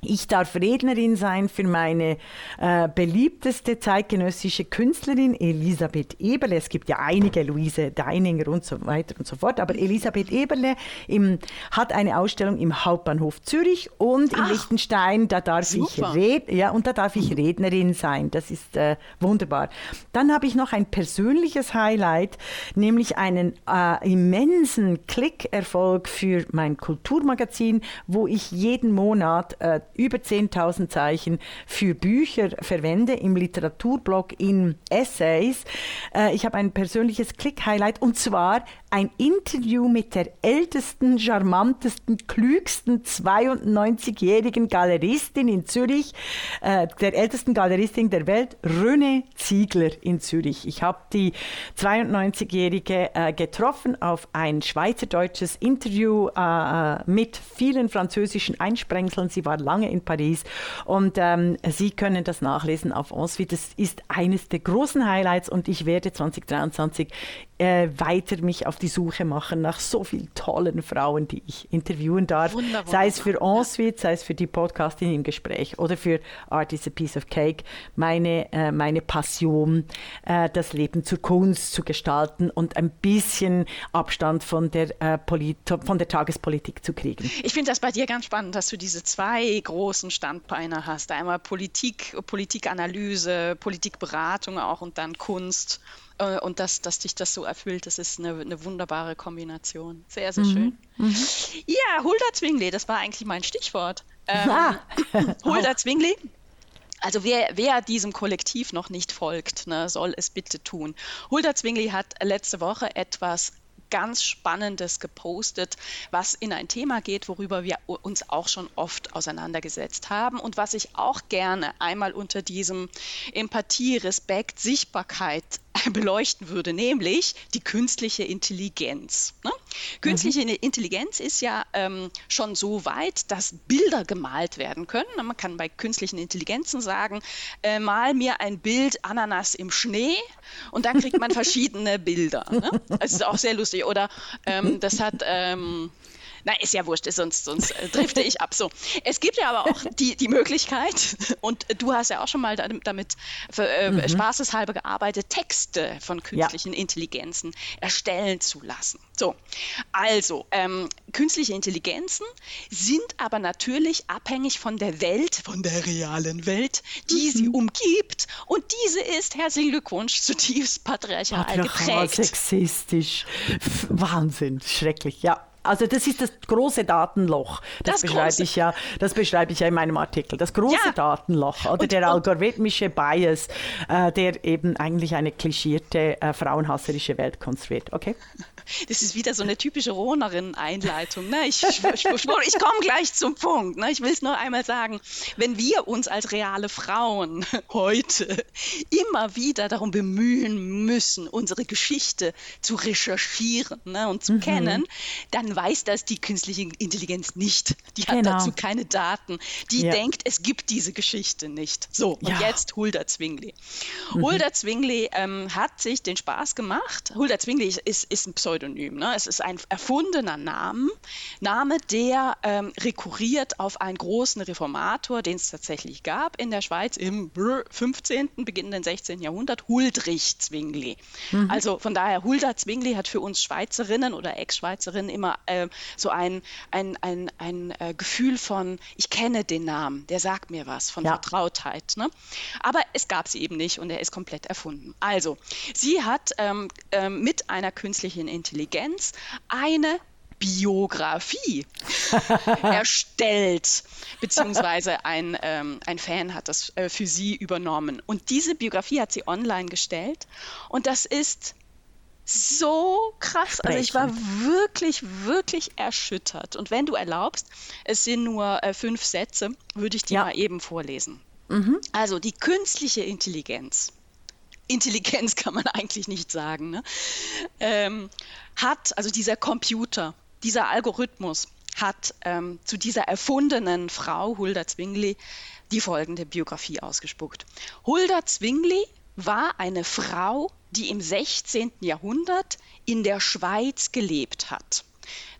Ich darf Rednerin sein für meine äh, beliebteste zeitgenössische Künstlerin, Elisabeth Eberle. Es gibt ja einige, Luise Deininger und so weiter und so fort. Aber Elisabeth Eberle im, hat eine Ausstellung im Hauptbahnhof Zürich und in Ach, Liechtenstein. Da darf ich red, ja, und da darf ich Rednerin sein. Das ist äh, wunderbar. Dann habe ich noch ein persönliches Highlight, nämlich einen äh, immensen Klickerfolg für mein Kulturmagazin, wo ich jeden Monat äh, über 10.000 Zeichen für Bücher verwende im Literaturblog in Essays. Äh, ich habe ein persönliches Klick-Highlight und zwar ein Interview mit der ältesten, charmantesten, klügsten 92-jährigen Galeristin in Zürich, äh, der ältesten Galeristin der Welt, René Ziegler in Zürich. Ich habe die 92-jährige äh, getroffen auf ein schweizerdeutsches Interview mit vielen französischen Einsprengseln. Sie war lange in Paris und ähm, Sie können das nachlesen auf Ensuite. Das ist eines der großen Highlights und ich werde 2023 äh, weiter mich auf die Suche machen nach so vielen tollen Frauen, die ich interviewen darf. Wunder, sei es für wunderbar, Ensuite, sei es für die Podcastin im Gespräch oder für Art is a Piece of Cake. Meine, äh, meine Passion, äh, das Leben zur Kunst zu gestalten und ein bisschen Abstand von der, äh, Polit von der Tagespolitik zu kriegen. Ich finde das bei dir ganz spannend, dass du diese zwei großen großen Standbeine hast. Einmal Politik, Politikanalyse, Politikberatung auch und dann Kunst. Äh, und dass, dass dich das so erfüllt, das ist eine, eine wunderbare Kombination. Sehr, sehr mhm. schön. Mhm. Ja, Hulda Zwingli, das war eigentlich mein Stichwort. Ähm, ah. Hulda Zwingli also wer, wer, diesem Kollektiv noch nicht folgt, ne, soll es bitte tun. Hulda Zwingli hat letzte Woche etwas ganz Spannendes gepostet, was in ein Thema geht, worüber wir uns auch schon oft auseinandergesetzt haben und was ich auch gerne einmal unter diesem Empathie, Respekt, Sichtbarkeit beleuchten würde, nämlich die künstliche Intelligenz. Ne? Künstliche mhm. Intelligenz ist ja ähm, schon so weit, dass Bilder gemalt werden können. Man kann bei künstlichen Intelligenzen sagen, äh, mal mir ein Bild Ananas im Schnee und dann kriegt man verschiedene Bilder. Ne? Das ist auch sehr lustig. Oder ähm, das hat ähm, Nein, ist ja wurscht, sonst, sonst äh, drifte ich ab. So. Es gibt ja aber auch die, die Möglichkeit, und du hast ja auch schon mal damit für, äh, mhm. spaßeshalber gearbeitet, Texte von künstlichen ja. Intelligenzen erstellen zu lassen. So, also, ähm, künstliche Intelligenzen sind aber natürlich abhängig von der Welt, von der realen Welt, die mhm. sie umgibt. Und diese ist, herzlichen Glückwunsch, zutiefst patriarchal, patriarchal geprägt. sexistisch. Wahnsinn, schrecklich, ja. Also das ist das große Datenloch. Das, das beschreibe ich ja, das beschreibe ich ja in meinem Artikel. Das große ja. Datenloch oder und, der algorithmische Bias, äh, der eben eigentlich eine klischierte äh, frauenhasserische Welt konstruiert. Okay? das ist wieder so eine typische Rohnerin-Einleitung. Ne? Ich, ich, ich, ich komme gleich zum Punkt. Ne? Ich will es nur einmal sagen, wenn wir uns als reale Frauen heute immer wieder darum bemühen müssen, unsere Geschichte zu recherchieren ne? und zu mhm. kennen, dann weiß das die künstliche Intelligenz nicht. Die hat genau. dazu keine Daten. Die ja. denkt, es gibt diese Geschichte nicht. So, und ja. jetzt Hulda Zwingli. Mhm. Hulda Zwingli ähm, hat sich den Spaß gemacht. Hulda Zwingli ist, ist ein Pseudonym. Pseudonym. Ne? Es ist ein erfundener Name, Name der ähm, rekurriert auf einen großen Reformator, den es tatsächlich gab in der Schweiz im 15., beginnenden 16. Jahrhundert, Huldrich Zwingli. Mhm. Also von daher, Hulda Zwingli hat für uns Schweizerinnen oder Ex-Schweizerinnen immer äh, so ein, ein, ein, ein äh, Gefühl von, ich kenne den Namen, der sagt mir was, von ja. Vertrautheit. Ne? Aber es gab sie eben nicht und er ist komplett erfunden. Also, sie hat ähm, äh, mit einer künstlichen Intelligenz eine Biografie erstellt, beziehungsweise ein, ähm, ein Fan hat das äh, für sie übernommen. Und diese Biografie hat sie online gestellt und das ist so krass. Also ich war wirklich, wirklich erschüttert. Und wenn du erlaubst, es sind nur äh, fünf Sätze, würde ich die ja. mal eben vorlesen. Mhm. Also die künstliche Intelligenz Intelligenz kann man eigentlich nicht sagen, ne? ähm, hat, also dieser Computer, dieser Algorithmus hat ähm, zu dieser erfundenen Frau Hulda Zwingli die folgende Biografie ausgespuckt. Hulda Zwingli war eine Frau, die im 16. Jahrhundert in der Schweiz gelebt hat.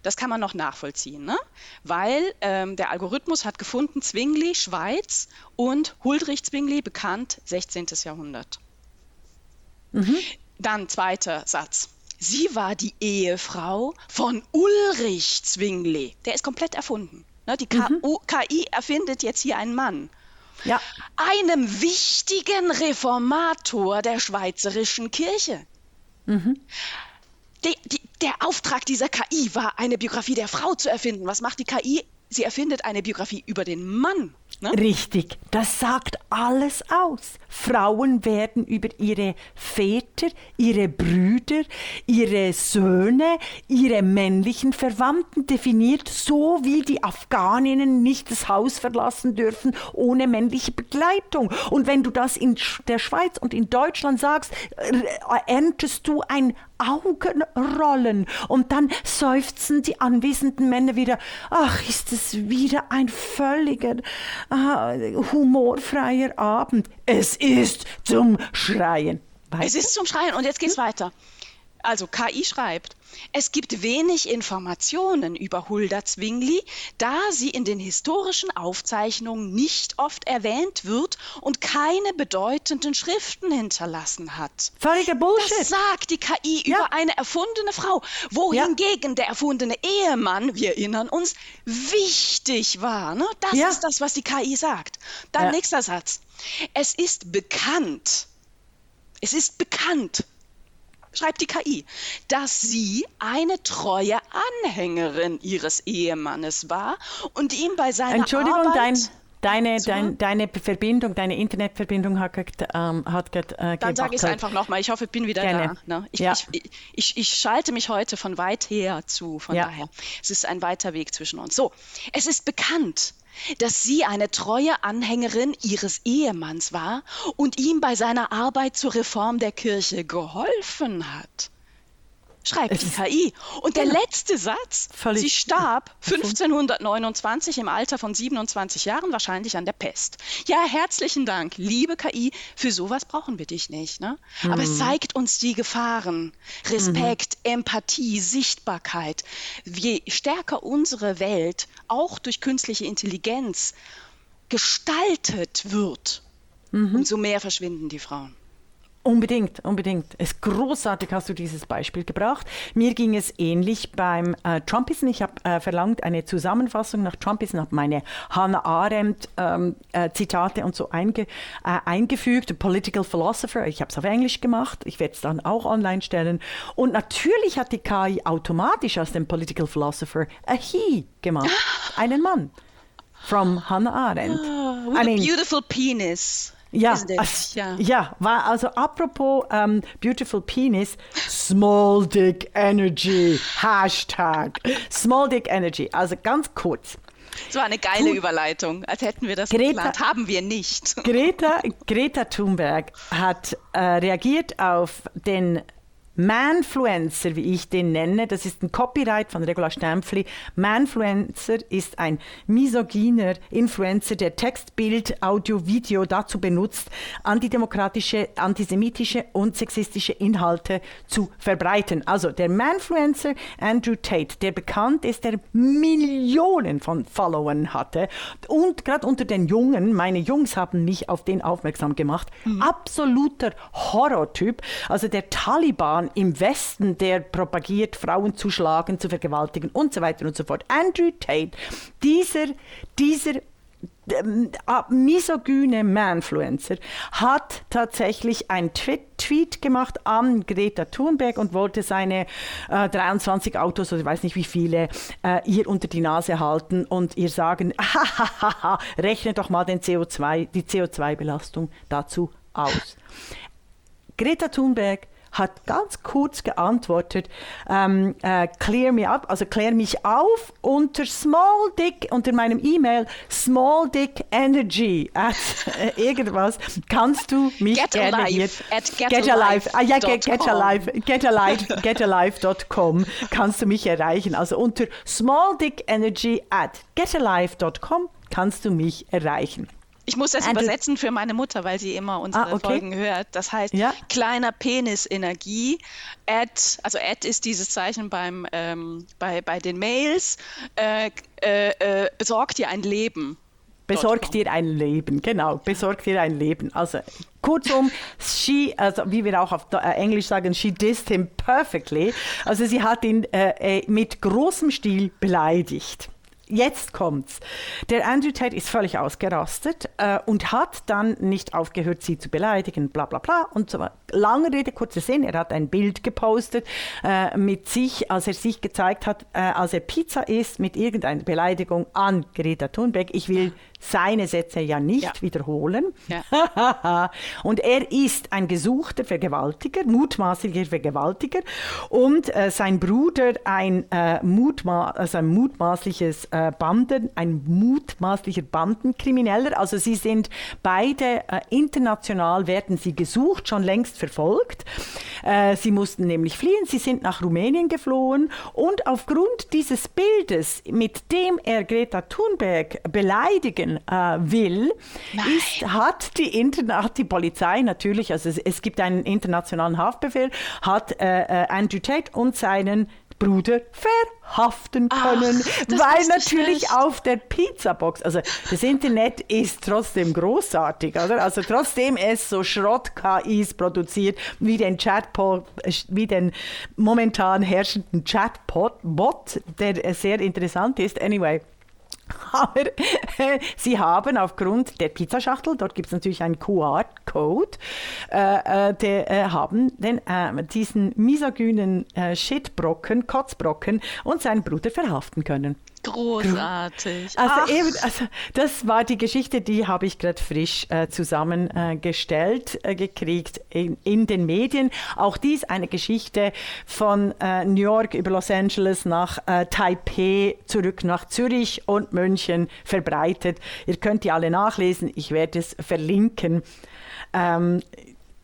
Das kann man noch nachvollziehen, ne? weil ähm, der Algorithmus hat gefunden Zwingli, Schweiz und Huldrich Zwingli, bekannt 16. Jahrhundert. Mhm. Dann zweiter Satz. Sie war die Ehefrau von Ulrich Zwingli. Der ist komplett erfunden. Ne, die mhm. KI erfindet jetzt hier einen Mann. Ja. Einem wichtigen Reformator der schweizerischen Kirche. Mhm. Die, die, der Auftrag dieser KI war, eine Biografie der Frau zu erfinden. Was macht die KI? Sie erfindet eine Biografie über den Mann. Ne? Richtig, das sagt alles aus. Frauen werden über ihre Väter, ihre Brüder, ihre Söhne, ihre männlichen Verwandten definiert, so wie die Afghaninnen nicht das Haus verlassen dürfen ohne männliche Begleitung. Und wenn du das in der Schweiz und in Deutschland sagst, erntest du ein Augenrollen. Und dann seufzen die anwesenden Männer wieder, ach, ist es wieder ein völliger äh, humorfreier Abend. Es ist zum Schreien. Weißt es ist zum Schreien und jetzt geht's hm? weiter. Also KI schreibt, es gibt wenig Informationen über Hulda Zwingli, da sie in den historischen Aufzeichnungen nicht oft erwähnt wird und keine bedeutenden Schriften hinterlassen hat. Völliger Bullshit. Das sagt die KI ja. über eine erfundene Frau, wohingegen ja. der erfundene Ehemann, wir erinnern uns, wichtig war. Ne? Das ja. ist das, was die KI sagt. Dann nächster Satz. Es ist bekannt, es ist bekannt, schreibt die KI, dass sie eine treue Anhängerin ihres Ehemannes war und ihm bei seiner Entschuldigung, Arbeit dein, deine, so? dein, deine Verbindung, deine Internetverbindung hat, ähm, hat äh, Dann sage ich es einfach nochmal. Ich hoffe, ich bin wieder Gerne. da. Ne? Ich, ja. ich, ich, ich, schalte mich heute von weit her zu. Von ja. daher, es ist ein weiter Weg zwischen uns. So, es ist bekannt, dass sie eine treue Anhängerin ihres Ehemanns war und ihm bei seiner Arbeit zur Reform der Kirche geholfen hat. Schreibt die KI. Und der letzte Satz, sie starb 1529 im Alter von 27 Jahren, wahrscheinlich an der Pest. Ja, herzlichen Dank, liebe KI, für sowas brauchen wir dich nicht. Ne? Mhm. Aber es zeigt uns die Gefahren. Respekt, mhm. Empathie, Sichtbarkeit. Je stärker unsere Welt auch durch künstliche Intelligenz gestaltet wird, mhm. umso mehr verschwinden die Frauen. Unbedingt, unbedingt. Es ist großartig, hast du dieses Beispiel gebracht. Mir ging es ähnlich beim äh, Trumpism. Ich habe äh, verlangt eine Zusammenfassung nach Trumpism, habe meine Hannah Arendt ähm, äh, Zitate und so einge, äh, eingefügt. Political Philosopher. Ich habe es auf Englisch gemacht. Ich werde es dann auch online stellen. Und natürlich hat die KI automatisch aus dem Political Philosopher a he gemacht, einen Mann. From Hannah Arendt. Oh, I mean, beautiful penis. Ja, also, ja. ja, war also apropos um, Beautiful Penis, Small Dick Energy, Hashtag Small Dick Energy. Also ganz kurz. So eine geile Überleitung, als hätten wir das Greta, geplant. Haben wir nicht. Greta, Greta Thunberg hat äh, reagiert auf den Manfluencer, wie ich den nenne, das ist ein Copyright von Regula Stempfli. Manfluencer ist ein misogyner Influencer, der Text, Bild, Audio, Video dazu benutzt, antidemokratische, antisemitische und sexistische Inhalte zu verbreiten. Also der Manfluencer Andrew Tate, der bekannt ist, der Millionen von Followern hatte und gerade unter den Jungen, meine Jungs haben mich auf den aufmerksam gemacht, mhm. absoluter Horrortyp. Also der Taliban im Westen, der propagiert, Frauen zu schlagen, zu vergewaltigen und so weiter und so fort. Andrew Tate, dieser, dieser ähm, ah, misogyne Manfluencer hat tatsächlich einen Tweet gemacht an Greta Thunberg und wollte seine äh, 23 Autos oder ich weiß nicht wie viele äh, ihr unter die Nase halten und ihr sagen, rechne doch mal den CO2, die CO2-Belastung dazu aus. Greta Thunberg hat ganz kurz geantwortet, ähm, äh, clear me up, also klär mich auf unter small dick, unter meinem E-Mail small dick energy at äh, irgendwas kannst du mich get gerne alive at get, get alive, ah, ja, get, get alive, get alive, getalive.com kannst du mich erreichen. Also unter small dick energy at getalive.com kannst du mich erreichen. Ich muss das And übersetzen für meine Mutter, weil sie immer unsere ah, okay. Folgen hört. Das heißt, ja. kleiner Penis Energie. Add, also Add ist dieses Zeichen beim, ähm, bei, bei den Mails. Äh, äh, äh, besorgt dir ein Leben. Besorgt dir ein Leben, genau. Besorgt dir ein Leben. Also kurzum, she, also wie wir auch auf äh, Englisch sagen, she dissed him perfectly. Also sie hat ihn äh, äh mit großem Stil beleidigt jetzt kommt's. Der Andrew Tate ist völlig ausgerastet äh, und hat dann nicht aufgehört, sie zu beleidigen, bla bla bla und so weiter. Lange Rede, kurzer Sinn, er hat ein Bild gepostet äh, mit sich, als er sich gezeigt hat, äh, als er Pizza isst, mit irgendeiner Beleidigung an Greta Thunberg. Ich will seine Sätze ja nicht ja. wiederholen. Ja. und er ist ein gesuchter Vergewaltiger, mutmaßlicher Vergewaltiger und äh, sein Bruder ein, äh, mutma also ein mutmaßliches äh, Banden, ein mutmaßlicher Bandenkrimineller. Also sie sind beide äh, international, werden sie gesucht, schon längst verfolgt. Äh, sie mussten nämlich fliehen, sie sind nach Rumänien geflohen und aufgrund dieses Bildes, mit dem er Greta Thunberg beleidigen gehen äh, will, ist, hat die, Interna hat die Polizei natürlich, also es, es gibt einen internationalen Haftbefehl, hat äh, äh Andrew Tate und seinen Bruder verhaften können, Ach, weil natürlich auf der Pizzabox, also das Internet ist trotzdem großartig, oder? Also trotzdem es so Schrott-KIs produziert, wie den Chatbot, wie den momentan herrschenden Chatbot, der sehr interessant ist. Anyway. Aber äh, sie haben aufgrund der Pizzaschachtel, dort gibt es natürlich einen QR-Code, äh, äh, äh, haben den, äh, diesen misogynen äh, Shitbrocken, Kotzbrocken und seinen Bruder verhaften können. Großartig. Also, eben, also das war die Geschichte, die habe ich gerade frisch äh, zusammengestellt äh, gekriegt in, in, den Medien. Auch dies eine Geschichte von äh, New York über Los Angeles nach äh, Taipei zurück nach Zürich und München verbreitet. Ihr könnt die alle nachlesen. Ich werde es verlinken. Ähm,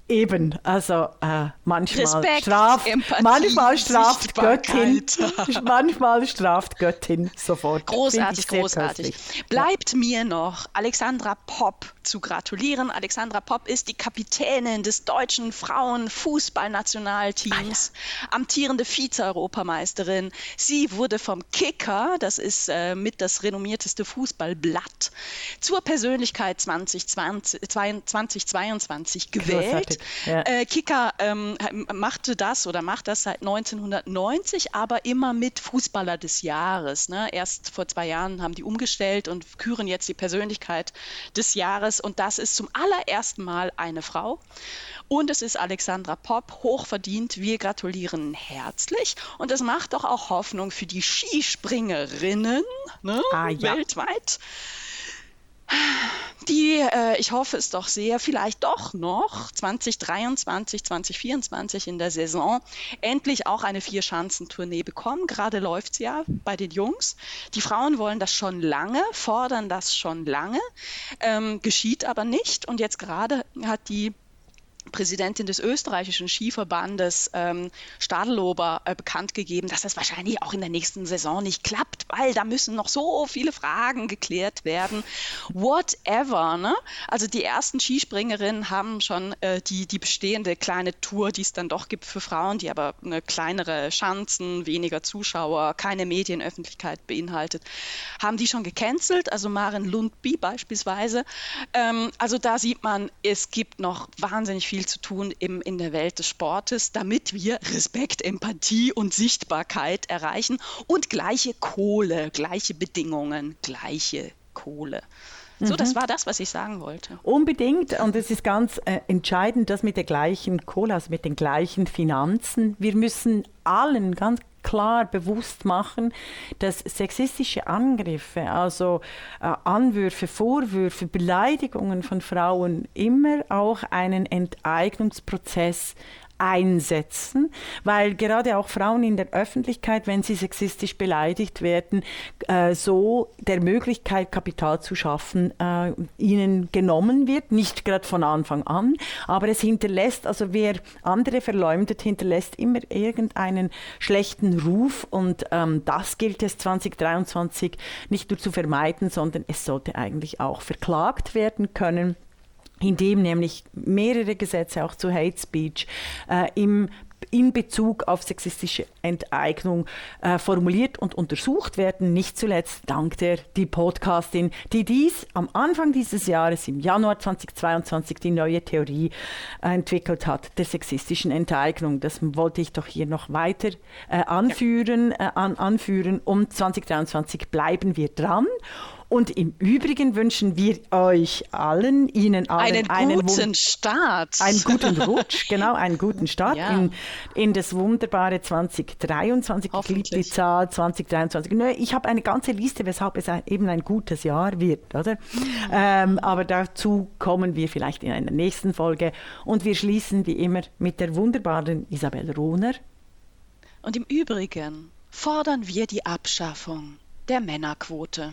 Eben, also äh, manchmal, Respekt, straft, Empathie, manchmal straft Göttin, manchmal straft Göttin sofort. Großartig, großartig. Bleibt mir noch Alexandra Popp zu gratulieren. Alexandra Popp ist die Kapitänin des deutschen Frauenfußballnationalteams, ah, ja. amtierende Vize-Europameisterin. Sie wurde vom Kicker, das ist äh, mit das renommierteste Fußballblatt, zur Persönlichkeit 2020, 2022 gewählt. Großartig. Ja. Äh, Kika ähm, machte das oder macht das seit 1990, aber immer mit Fußballer des Jahres. Ne? Erst vor zwei Jahren haben die umgestellt und küren jetzt die Persönlichkeit des Jahres. Und das ist zum allerersten Mal eine Frau. Und es ist Alexandra Popp, hochverdient. Wir gratulieren herzlich. Und es macht doch auch Hoffnung für die Skispringerinnen ne? ah, ja. weltweit die, äh, ich hoffe es doch sehr, vielleicht doch noch 2023, 2024 in der Saison endlich auch eine Vier-Schanzentournee bekommen. Gerade läuft es ja bei den Jungs. Die Frauen wollen das schon lange, fordern das schon lange, ähm, geschieht aber nicht. Und jetzt gerade hat die Präsidentin des österreichischen Skiverbandes ähm, Stadelober äh, bekannt gegeben, dass das wahrscheinlich auch in der nächsten Saison nicht klappt, weil da müssen noch so viele Fragen geklärt werden. Whatever. Ne? Also die ersten Skispringerinnen haben schon äh, die, die bestehende kleine Tour, die es dann doch gibt für Frauen, die aber eine kleinere Chancen, weniger Zuschauer, keine Medienöffentlichkeit beinhaltet, haben die schon gecancelt. Also Maren Lundby beispielsweise. Ähm, also da sieht man, es gibt noch wahnsinnig viel viel zu tun im, in der Welt des Sportes, damit wir Respekt, Empathie und Sichtbarkeit erreichen und gleiche Kohle, gleiche Bedingungen, gleiche Kohle. So, das mhm. war das, was ich sagen wollte. Unbedingt. Und es ist ganz äh, entscheidend, dass mit der gleichen Kohle, also mit den gleichen Finanzen, wir müssen allen ganz klar bewusst machen, dass sexistische Angriffe, also äh, Anwürfe, Vorwürfe, Beleidigungen von Frauen immer auch einen Enteignungsprozess einsetzen, weil gerade auch Frauen in der Öffentlichkeit, wenn sie sexistisch beleidigt werden, äh, so der Möglichkeit, Kapital zu schaffen, äh, ihnen genommen wird. Nicht gerade von Anfang an, aber es hinterlässt, also wer andere verleumdet, hinterlässt immer irgendeinen schlechten Ruf und ähm, das gilt es 2023 nicht nur zu vermeiden, sondern es sollte eigentlich auch verklagt werden können indem nämlich mehrere Gesetze auch zu Hate Speech äh, im in Bezug auf sexistische Enteignung äh, formuliert und untersucht werden. Nicht zuletzt dank der die Podcastin, die dies am Anfang dieses Jahres, im Januar 2022, die neue Theorie äh, entwickelt hat der sexistischen Enteignung. Das wollte ich doch hier noch weiter äh, anführen, äh, an, anführen. Um 2023 bleiben wir dran und im Übrigen wünschen wir euch allen, Ihnen allen einen, einen guten Start. Einen guten Rutsch, genau, einen guten Start ja. in, in das wunderbare 2023. Geliebt die Zahl 2023. Ich habe eine ganze Liste, weshalb es eben ein gutes Jahr wird, oder? Mhm. Ähm, aber dazu kommen wir vielleicht in einer nächsten Folge. Und wir schließen wie immer mit der wunderbaren Isabel Rohner. Und im Übrigen fordern wir die Abschaffung der Männerquote.